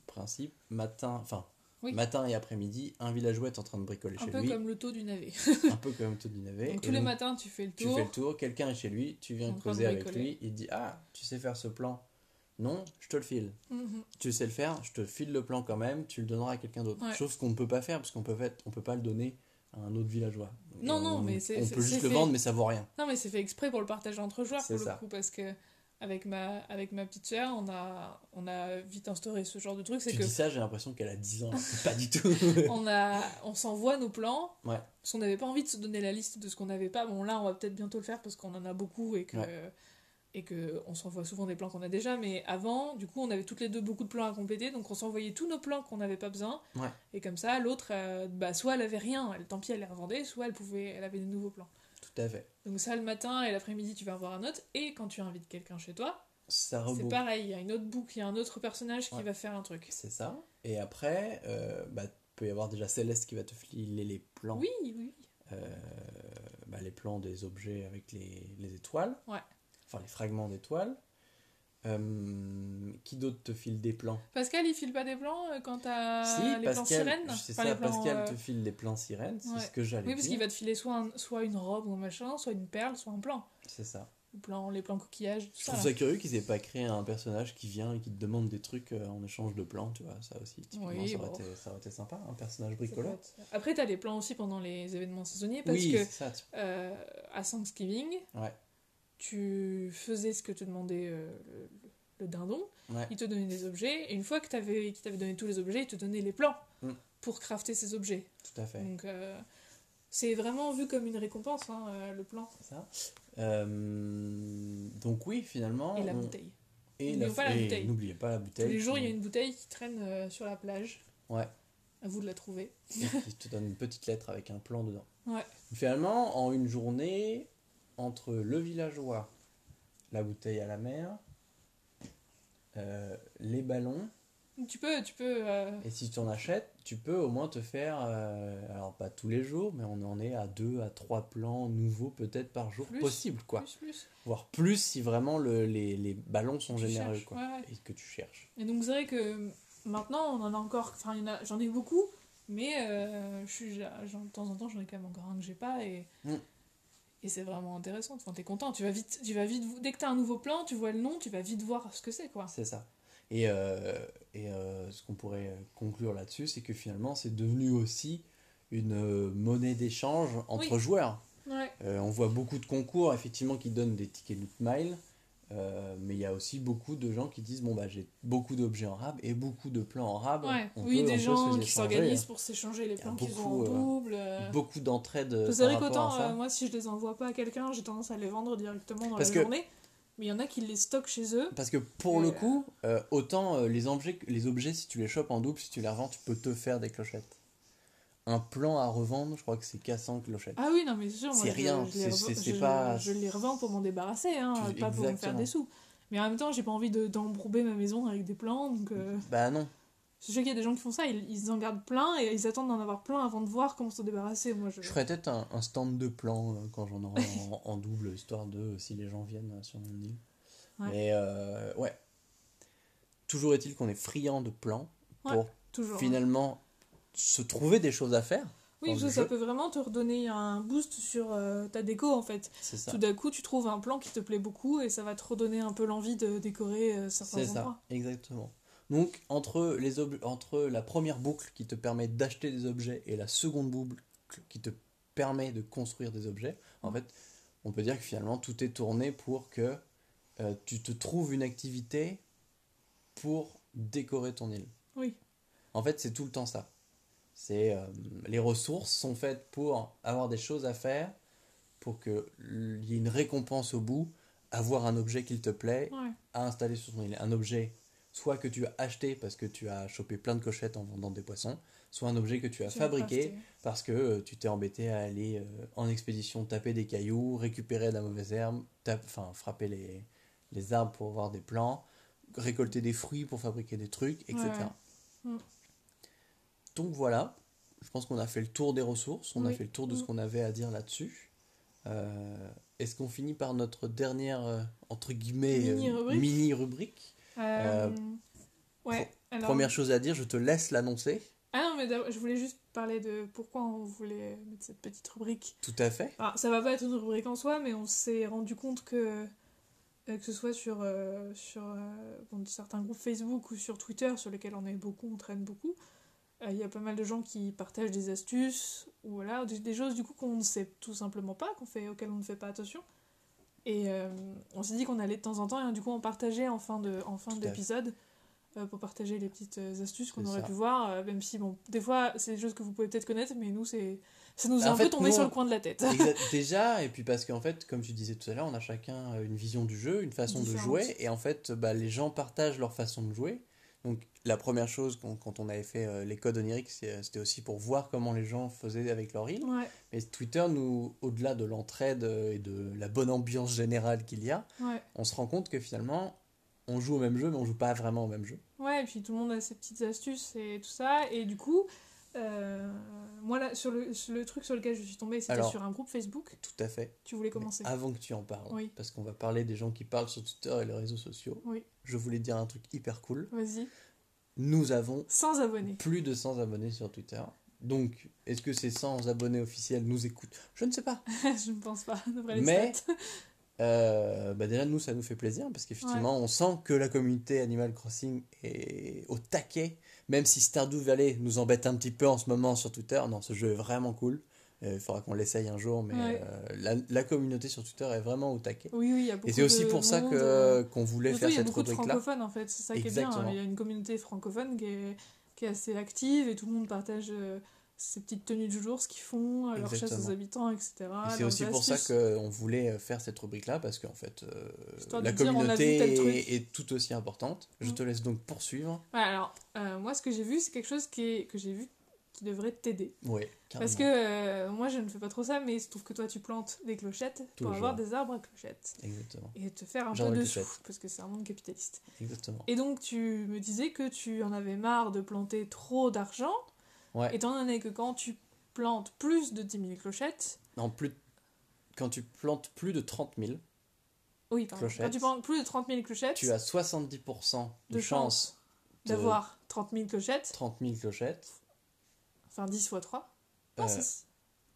principe, matin, enfin, Oui. matin et après-midi, un villageois est en train de bricoler un chez peu lui, comme le taux du navet. (laughs) un peu comme tout du navet. Donc Et tous les donc, matins, tu fais le tu tour. fais le tour, quelqu'un est chez lui, tu viens causer avec lui, il te dit Ah, tu sais faire ce plan? Non, je te le file. Mhm. Tu sais le faire, je te file le plan quand même, tu le donneras à quelqu'un d'autre. Ouais. Chose qu'on ne peut pas faire, parce qu'on peut, fait- on peut pas le donner à un autre villageois. Non, Et non, on- mais c'est- On peut juste le fait. vendre, mais ça vaut rien. Non, mais c'est fait exprès pour le partager entre joueurs pour le coup, parce que avec ma, avec ma petite sœur, on a, on a vite instauré ce genre de truc. C'est Tu que dis ça, j'ai l'impression qu'elle a 10 ans. (laughs) pas du tout. (laughs) on, a, on s'envoie nos plans. Ouais. Parce qu'on n'avait pas envie de se donner la liste de ce qu'on n'avait pas. Bon, là, on va peut-être bientôt le faire parce qu'on en a beaucoup et que, et que on s'envoie souvent des plans qu'on a déjà. Mais avant, du coup, on avait toutes les deux beaucoup de plans à compléter. Donc, on s'envoyait tous nos plans qu'on n'avait pas besoin. Ouais. Et comme ça, l'autre, euh, bah, soit elle avait rien, elle, tant pis, elle les revendait, soit elle, pouvait, elle avait des nouveaux plans. tout à fait. Donc, ça, le matin et l'après-midi, tu vas avoir un autre. Et quand tu invites quelqu'un chez toi, c'est pareil. Il y a une autre boucle, il y a un autre personnage qui Ouais. va faire un truc. C'est ça. Et après, euh, bah, peut y avoir déjà Céleste qui va te filer les plans. Oui, oui, oui. Euh, bah, les plans des objets avec les, les étoiles. Ouais. Enfin, les fragments d'étoiles. Euh, qui d'autre te file des plans? Pascal, il file pas des plans euh, quand t'as Si, les plans Pascal, sirènes? c'est ça, plans, Pascal euh, te file des plans sirènes, c'est ouais. ce que j'allais Oui, parce dire. qu'il va te filer soit, un- soit une robe ou un machin, soit une perle, soit un plan. C'est ça. Le plan les plans coquillages, tout Je ça. trouve là. ça curieux qu'ils aient pas créé un personnage qui vient et qui te demande des trucs en échange de plans, tu vois, ça aussi. Typiquement, Oui, ça, aurait bon. été, ça aurait été sympa, un personnage être- Après, t'as les plans aussi pendant les événements saisonniers parce Oui, que ça. tu- à Thanksgiving, Ouais. Tu faisais ce que te demandait euh, le, le dindon. Ouais. Il te donnait des objets et une fois que t'avais, qu'il t'avait donné tous les objets, il te donnait les plans Mm. pour crafter ces objets. Tout à fait. Donc, euh, c'est vraiment vu comme une récompense, hein, euh, le plan C'est ça. Donc oui, finalement. et la on- bouteille. Et pas. N'oubliez pas la bouteille. Tous les jours, il y a une bouteille qui traîne sur la plage. Ouais. À vous de la trouver. (laughs) qui te donne une petite lettre avec un plan dedans. Ouais. Finalement, en une journée, entre le villageois, la bouteille à la mer, euh, les ballons, Tu peux, tu peux. euh, et si tu en achètes, tu peux au moins te faire, euh, alors pas tous les jours, mais on en est à deux à trois plans nouveaux peut-être par jour Plus, possible, quoi. Plus, plus. Voire plus si vraiment le- les, les ballons sont Tu généreux, cherches, quoi. ouais, ouais. Et que tu cherches. Et donc c'est vrai que maintenant on en a encore, enfin en j'en ai beaucoup, mais euh, je suis, de temps en temps j'en ai quand même encore un que j'ai pas et, Mm. Et c'est vraiment intéressant. Enfin t'es content, tu vas vite, tu vas vite, dès que t'as un nouveau plan, tu vois le nom, tu vas vite voir ce que c'est quoi. C'est ça. Et, euh, et euh, ce qu'on pourrait conclure là-dessus, c'est que finalement, c'est devenu aussi une euh, monnaie d'échange entre Oui. joueurs. Ouais. Euh, on voit beaucoup de concours, effectivement, qui donnent des tickets loot mile. Euh, mais il y a aussi beaucoup de gens qui disent bon bah j'ai beaucoup d'objets en rab et beaucoup de plans en rab. Ouais. Oui, peut- des gens qui s'organisent pour s'échanger les plans qu'ils ont en euh, double. euh. Beaucoup d'entraide. C'est vrai qu'autant euh, moi si je les envoie pas à quelqu'un, j'ai tendance à les vendre directement dans Parce la que- journée. Mais il y en a qui les stockent chez eux. Parce que pour le coup, autant les, objets, les objets, si tu les chopes en double, si tu les revends, tu peux te faire des clochettes. Un plan à revendre, je crois que c'est 400 clochettes. Ah oui, non, mais c'est sûr, C'est rien, je, les c'est- pas- je revends pour m'en débarrasser, hein, Tu- pas pour me faire des sous. Mais en même temps, j'ai pas envie de- d'embrober ma maison avec des plans, donc euh, Bah non. je sais qu'il y a des gens qui font ça, ils, ils en gardent plein et ils attendent d'en avoir plein avant de voir comment s'en débarrasser. Moi, je... Je ferais peut-être un, un stand de plans euh, quand j'en aurai en, (laughs) en double, histoire de si les gens viennent euh, sur mon île. Ouais. Mais euh, ouais. Toujours est-il qu'on est friand de plans Ouais, pour Toujours. finalement se trouver des choses à faire. Oui, parce que ça jeu. peut vraiment te redonner un boost sur euh, ta déco en fait. C'est ça. Tout d'un coup, tu trouves un plan qui te plaît beaucoup et ça va te redonner un peu l'envie de décorer euh, certains C'est ça, endroits. exactement. Donc, entre, les entre la première boucle qui te permet d'acheter des objets et la seconde boucle qui te permet de construire des objets, en fait, on peut dire que finalement, tout est tourné pour que euh, tu te trouves une activité pour décorer ton île. Oui. En fait, c'est tout le temps ça. C'est euh, les ressources sont faites pour avoir des choses à faire, pour qu'il y ait une récompense au bout, avoir un objet qui te plaît, Ouais. à installer sur ton île. Un objet, soit que tu as acheté parce que tu as chopé plein de cochettes en vendant des poissons, soit un objet que tu as Tu fabriqué parce que euh, tu t'es embêté à aller euh, en expédition taper des cailloux, récupérer de la mauvaise herbe, enfin frapper les, les arbres pour avoir des plants, récolter des fruits pour fabriquer des trucs, etc. Ouais. Donc voilà, je pense qu'on a fait le tour des ressources, on a fait le tour de ce Mm. qu'on avait à dire là-dessus. Euh, Est-ce qu'on finit par notre dernière, euh, entre guillemets, euh, Mini-rubrique Euh, ouais. alors- Première chose à dire, je te laisse l'annoncer. Ah non, mais je voulais juste parler de pourquoi on voulait mettre cette petite rubrique. Tout à fait. Alors, ça va pas être une rubrique en soi, mais on s'est rendu compte que, que ce soit sur, euh, sur bon, certains groupes Facebook ou sur Twitter, sur lesquels on est beaucoup, on traîne beaucoup, euh, il y a pas mal de gens qui partagent des astuces, ou voilà, des, des choses du coup qu'on ne sait tout simplement pas, qu'on fait, auxquelles on ne fait pas attention. Et euh, on s'est dit qu'on allait de temps en temps, et du coup on partageait en fin de- en fin d'épisode euh, pour partager les petites euh, astuces qu'on aurait ça. pu voir, euh, même si, bon, des fois, c'est des choses que vous pouvez peut-être connaître, mais nous, c'est ça nous est En un fait, peu tombé nous, sur le coin de la tête. (laughs) Déjà, et puis parce qu'en fait, comme tu disais tout à l'heure, on a chacun euh, une vision du jeu, une façon de jouer, et en fait, bah, les gens partagent leur façon de jouer. Donc, la première chose, quand, quand on avait fait euh, les codes oniriques, c'est- c'était aussi pour voir comment les gens faisaient avec leur île. Ouais, Mais Twitter, nous, au-delà de l'entraide euh, et de la bonne ambiance générale qu'il y a, ouais. on se rend compte que finalement, on joue au même jeu, mais on joue pas vraiment au même jeu. Ouais, et puis tout le monde a ses petites astuces et tout ça. Et du coup, euh, moi, là, sur le, sur le truc sur lequel je suis tombée, c'était sur un groupe Facebook. Tout à fait. Tu voulais Mais commencer avant que tu en parles, Oui. parce qu'on va parler des gens qui parlent sur Twitter et les réseaux sociaux, Oui. je voulais te dire un truc hyper cool. Vas-y. Nous avons Sans abonnés. plus de 100 abonnés sur Twitter. Donc, est-ce que ces 100 abonnés officiels nous écoutent? Je ne sais pas. (laughs) je ne pense pas, les Mais-. Euh, bah déjà, nous, ça nous fait plaisir parce qu'effectivement, on sent que la communauté Animal Crossing est au taquet. Même si Stardew Valley nous embête un petit peu en ce moment sur Twitter. Non, ce jeu est vraiment cool. Euh, Il faudra qu'on l'essaye un jour, mais Ouais. euh, la, la communauté sur Twitter est vraiment au taquet. Oui, oui, il y a beaucoup Et c'est aussi pour ça euh, qu'on voulait surtout, faire il y a cette beaucoup de rubrique-là. francophones en fait, c'est ça qui est bien. Hein. Il y a une communauté francophone qui est, qui est assez active et tout le monde partage ses petites tenues du jour, ce qu'ils font, euh, leur chasse aux habitants, etc. Et c'est aussi pour ça qu'on voulait euh, faire cette rubrique-là, parce qu'en fait, euh, la communauté est, est tout aussi importante. Je Mm. te laisse donc poursuivre. Ouais, alors, euh, moi, ce que j'ai vu, c'est quelque chose qui est, que j'ai vu qui devrait t'aider. Oui, Parce que euh, moi, je ne fais pas trop ça, mais il se trouve que toi, tu plantes des clochettes pour avoir des arbres à clochettes. Exactement. Et te faire un peu de sous, parce que c'est un monde capitaliste. Exactement. Et donc, tu me disais que tu en avais marre de planter trop d'argent. Ouais. Étant donné que quand tu plantes plus de 10 000 clochettes. Non, plus. Quand tu plantes plus de 30 000. Oui, pardon. Quand tu plantes plus de 30 000 clochettes. Tu as 70% de, chance d'avoir 30 000 clochettes. 30 000 clochettes. Enfin, 10 fois 3. Non, euh,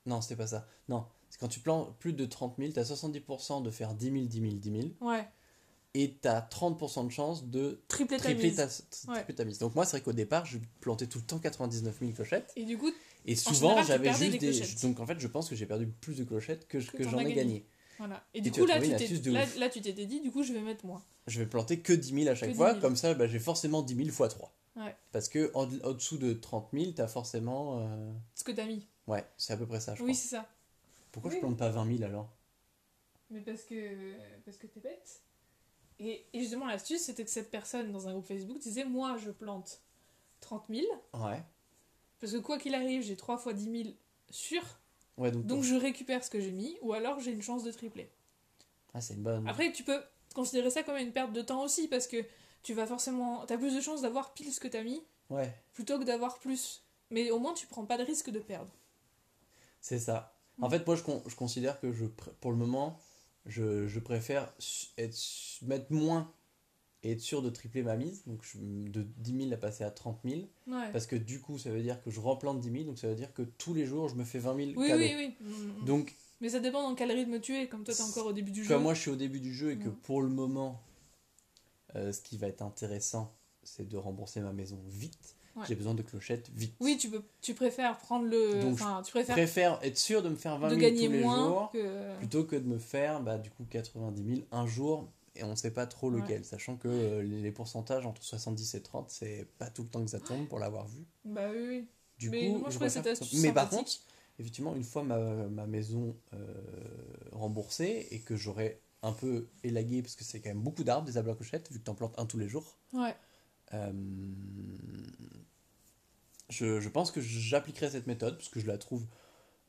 non c'était pas ça. Non, c'est quand tu plantes plus de 30 000, tu as 70% de faire 10 000, 10 000, 10 000. Ouais. Et tu as 30% de chance de tripler, ta, mise. Donc moi, c'est vrai qu'au départ, je plantais tout le temps 99 000 clochettes. Et du coup, et souvent, j'avais juste des, Donc en fait, je pense que j'ai perdu plus de clochettes que, que, j'en ai gagné. Voilà. Et, du coup, là tu, là, là, tu t'étais dit, du coup, je vais mettre moins. Je vais planter que 10 000 à chaque fois, comme ça, bah, j'ai forcément 10 000 fois 3. Parce que en, dessous de 30 000, t'as forcément. Euh... Ce que t'as mis. Ouais, c'est à peu près ça, je Oui, c'est ça. Pourquoi je plante pas 20 000 alors? Mais parce que, parce que t'es bête. Et, et justement, l'astuce, c'était que cette personne dans un groupe Facebook disait Moi, je plante 30 000. Ouais. Parce que quoi qu'il arrive, j'ai 3 fois 10 000 sûr. Ouais, donc, donc je récupère ce que j'ai mis, ou alors j'ai une chance de tripler. Ah, c'est une bonne. Après, tu peux considérer ça comme une perte de temps aussi, parce que tu vas forcément. T'as plus de chances d'avoir pile ce que t'as mis. Ouais. Plutôt que d'avoir plus. Mais au moins, tu prends pas de risque de perdre. C'est ça. En mm. fait, moi, je, je, considère que je, pour le moment, je, je préfère être, mettre moins et être sûr de tripler ma mise. Donc, je, de 10 000 à passer à 30 000. Parce que du coup, ça veut dire que je replante 10 000. Donc, ça veut dire que tous les jours, je me fais 20 000 oui, cadeaux. Oui, oui, oui. Donc. Mais ça dépend dans quel rythme tu es. Comme toi, t'es encore au début du jeu. Comme moi, je suis au début du jeu et que pour le moment, euh, ce qui va être intéressant, c'est de rembourser ma maison vite. J'ai besoin de clochettes vite. Oui, tu, peux, tu préfères prendre le. Donc, tu préfères, préfère être sûr de me faire 20 000 gagner tous les moins jours plutôt que de me faire bah, du coup 90 000 un jour et on ne sait pas trop lequel, sachant que euh, les pourcentages entre 70 et 30, c'est pas tout le temps que ça tombe pour l'avoir vu. Bah oui, oui. Du mais coup, moi, je, je cette astuce Mais par contre, effectivement, une fois ma, ma maison euh, remboursée et que j'aurai un peu élagué, parce que c'est quand même beaucoup d'arbres, des arbres à clochettes, vu que tu en plantes un tous les jours. Ouais. Euh, je, je, pense que j'appliquerai cette méthode, parce que je la trouve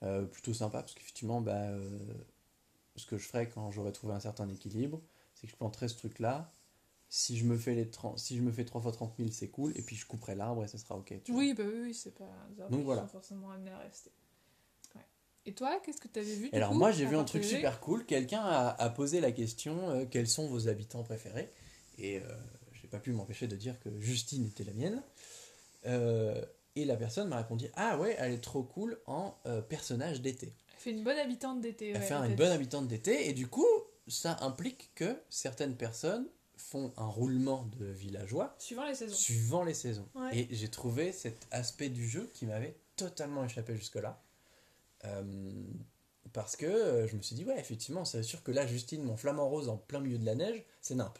euh, plutôt sympa, parce qu'effectivement, bah, euh, ce que je ferai quand j'aurai trouvé un certain équilibre, c'est que je planterai ce truc-là. Si je me fais les 30, si je me fais 3 fois 30 000, c'est cool, et puis je couperai l'arbre et ça sera ok. oui, bah oui, c'est pas. Donc voilà. forcément amené à rester. Et toi, qu'est-ce que tu avais vu Alors moi, j'ai vu un truc super cool. Quelqu'un a, posé la question euh, quels sont vos habitants préférés? Et pas pu m'empêcher de dire que Justine était la mienne. Euh, et la personne m'a répondu ah ouais, elle est trop cool en euh, personnage d'été. Elle fait une bonne habitante d'été. Elle fait une bonne habitante d'été et du coup, ça implique que certaines personnes font un roulement de villageois suivant les saisons. Suivant les saisons. Et j'ai trouvé cet aspect du jeu qui m'avait totalement échappé jusque-là. Euh, parce que je me suis dit, ouais, effectivement, c'est sûr que là, Justine, mon flamant rose en plein milieu de la neige, c'est nimp.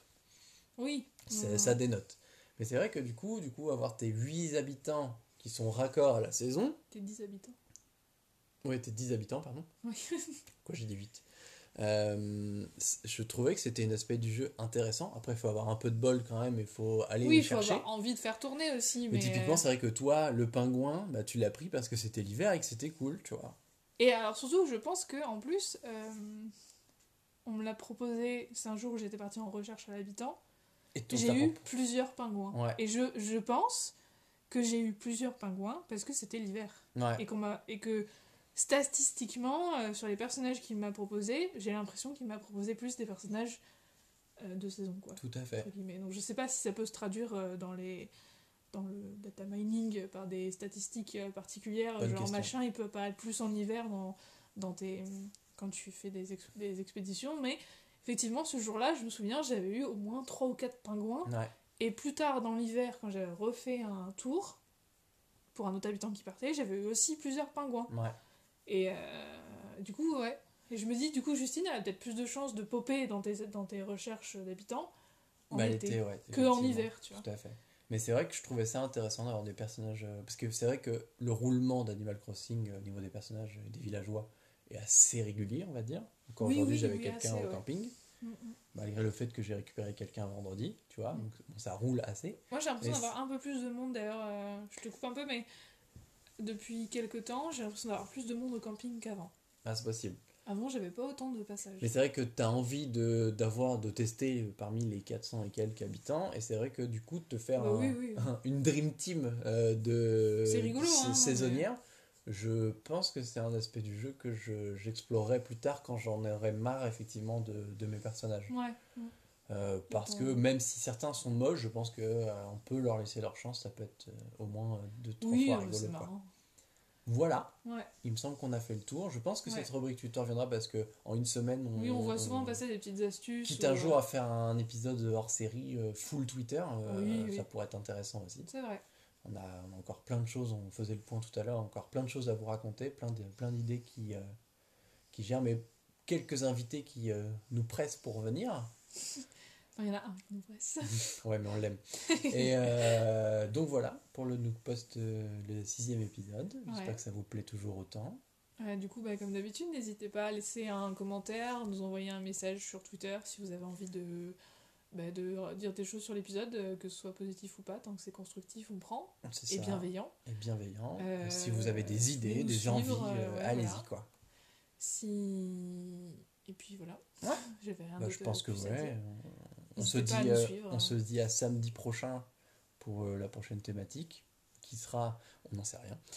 Oui. Ça dénote. Mais c'est vrai que du coup, du coup, avoir tes 8 habitants qui sont raccords à la saison. Tes 10 habitants. Ouais, tes 10 habitants, pardon. Oui. (laughs) Quoi, j'ai dit 8. Euh, je trouvais que c'était un aspect du jeu intéressant. Après, il faut avoir un peu de bol quand même, il faut aller oui, chercher. Oui, il faut avoir envie de faire tourner aussi. Mais, mais typiquement, c'est vrai que toi, le pingouin, bah, tu l'as pris parce que c'était l'hiver et que c'était cool, tu vois. Et alors surtout, je pense que en plus, euh, on me l'a proposé. C'est un jour où j'étais partie en recherche à l'habitant. J'ai eu plusieurs pingouins. Et je, je pense que j'ai eu plusieurs pingouins parce que c'était l'hiver. Et, qu'on et que statistiquement, euh, sur les personnages qu'il m'a proposé, j'ai l'impression qu'il m'a proposé plus des personnages euh, de saison. Quoi, Tout à fait. Donc je sais pas si ça peut se traduire dans les dans le data mining par des statistiques euh, particulières, genre machin, il peut apparaître plus en hiver dans, dans tes, quand tu fais des, des expéditions, mais effectivement, ce jour-là, je me souviens, j'avais eu au moins 3 ou 4 pingouins. Et plus tard dans l'hiver, quand j'avais refait un tour pour un autre habitant qui partait, j'avais eu aussi plusieurs pingouins. Et euh, du coup, ouais. Et je me dis, du coup, Justine, elle a peut-être plus de chances de popper dans tes, dans tes recherches d'habitants en bah, été, que en hiver, tu vois. Tout à fait. Mais c'est vrai que je trouvais ça intéressant d'avoir des personnages. Euh, parce que c'est vrai que le roulement d'Animal Crossing euh, au niveau des personnages et des villageois est assez régulier, on va dire. Encore aujourd'hui, j'avais quelqu'un au camping. Mm, mm. Malgré le fait que j'ai récupéré quelqu'un vendredi, tu vois, mm. donc ça roule assez. Moi j'ai l'impression d'avoir un peu plus de monde d'ailleurs. Euh, je te coupe un peu, mais depuis quelques temps, j'ai l'impression d'avoir plus de monde au camping qu'avant. Ah, c'est possible. Avant, j'avais pas autant de passages. Mais c'est vrai que tu as envie de, d'avoir, de tester parmi les 400 et quelques habitants, et c'est vrai que du coup, de te faire Bah un- oui, oui. un- une dream team euh, de C'est rigolo, hein, saisonnière, je pense que c'est un aspect du jeu que je, j'explorerai plus tard quand j'en aurai marre effectivement de, de mes personnages. Ouais. Euh, parce que même si certains sont moches, je pense que euh, on peut leur laisser leur chance, ça peut être euh, au moins deux, trois Oui, fois rigolo. quoi. Voilà, Ouais. il me semble qu'on a fait le tour. Je pense que Ouais. cette rubrique Twitter viendra parce que en une semaine, on, Oui, on voit souvent passer des petites astuces. Quitte ou, un jour à faire un épisode hors série full Twitter, oui. ça pourrait être intéressant aussi. C'est vrai. On a, on a encore plein de choses, on faisait le point tout à l'heure, encore plein de choses à vous raconter, plein de- plein d'idées qui, euh, qui gèrent, mais quelques invités qui euh, nous pressent pour venir. (laughs) Il y en a un qui nous presse. (laughs) Ouais, mais on l'aime. Et euh, donc voilà, pour le Nook Post, euh, le sixième épisode. J'espère Ouais. que ça vous plaît toujours autant. Du coup, bah, comme d'habitude, n'hésitez pas à laisser un commentaire, nous envoyer un message sur Twitter si vous avez envie de, bah, de dire des choses sur l'épisode, euh, que ce soit positif ou pas, tant que c'est constructif, on prend, C'est et ça. bienveillant. Et bienveillant. Euh, si vous avez des idées, des suivre, envies, euh, allez-y quoi. Si... Et puis voilà. Ouais. (laughs) J'avais rien Bah, je pense que ouais. On se, dit, euh, suivre, on hein. se dit à samedi prochain pour euh, la prochaine thématique qui sera, on n'en sait rien. (laughs)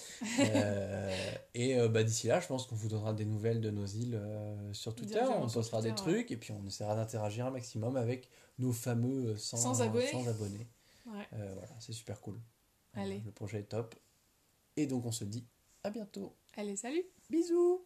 Euh, et euh, bah, d'ici là, je pense qu'on vous donnera des nouvelles de nos îles euh, sur Twitter. On postera des Twitter, ouais. trucs et puis on essaiera d'interagir un maximum avec nos fameux euh, 100, sans abonnés. Euh, voilà, c'est super cool. Euh, le projet est top. Et donc on se dit à bientôt. Allez, salut. Bisous.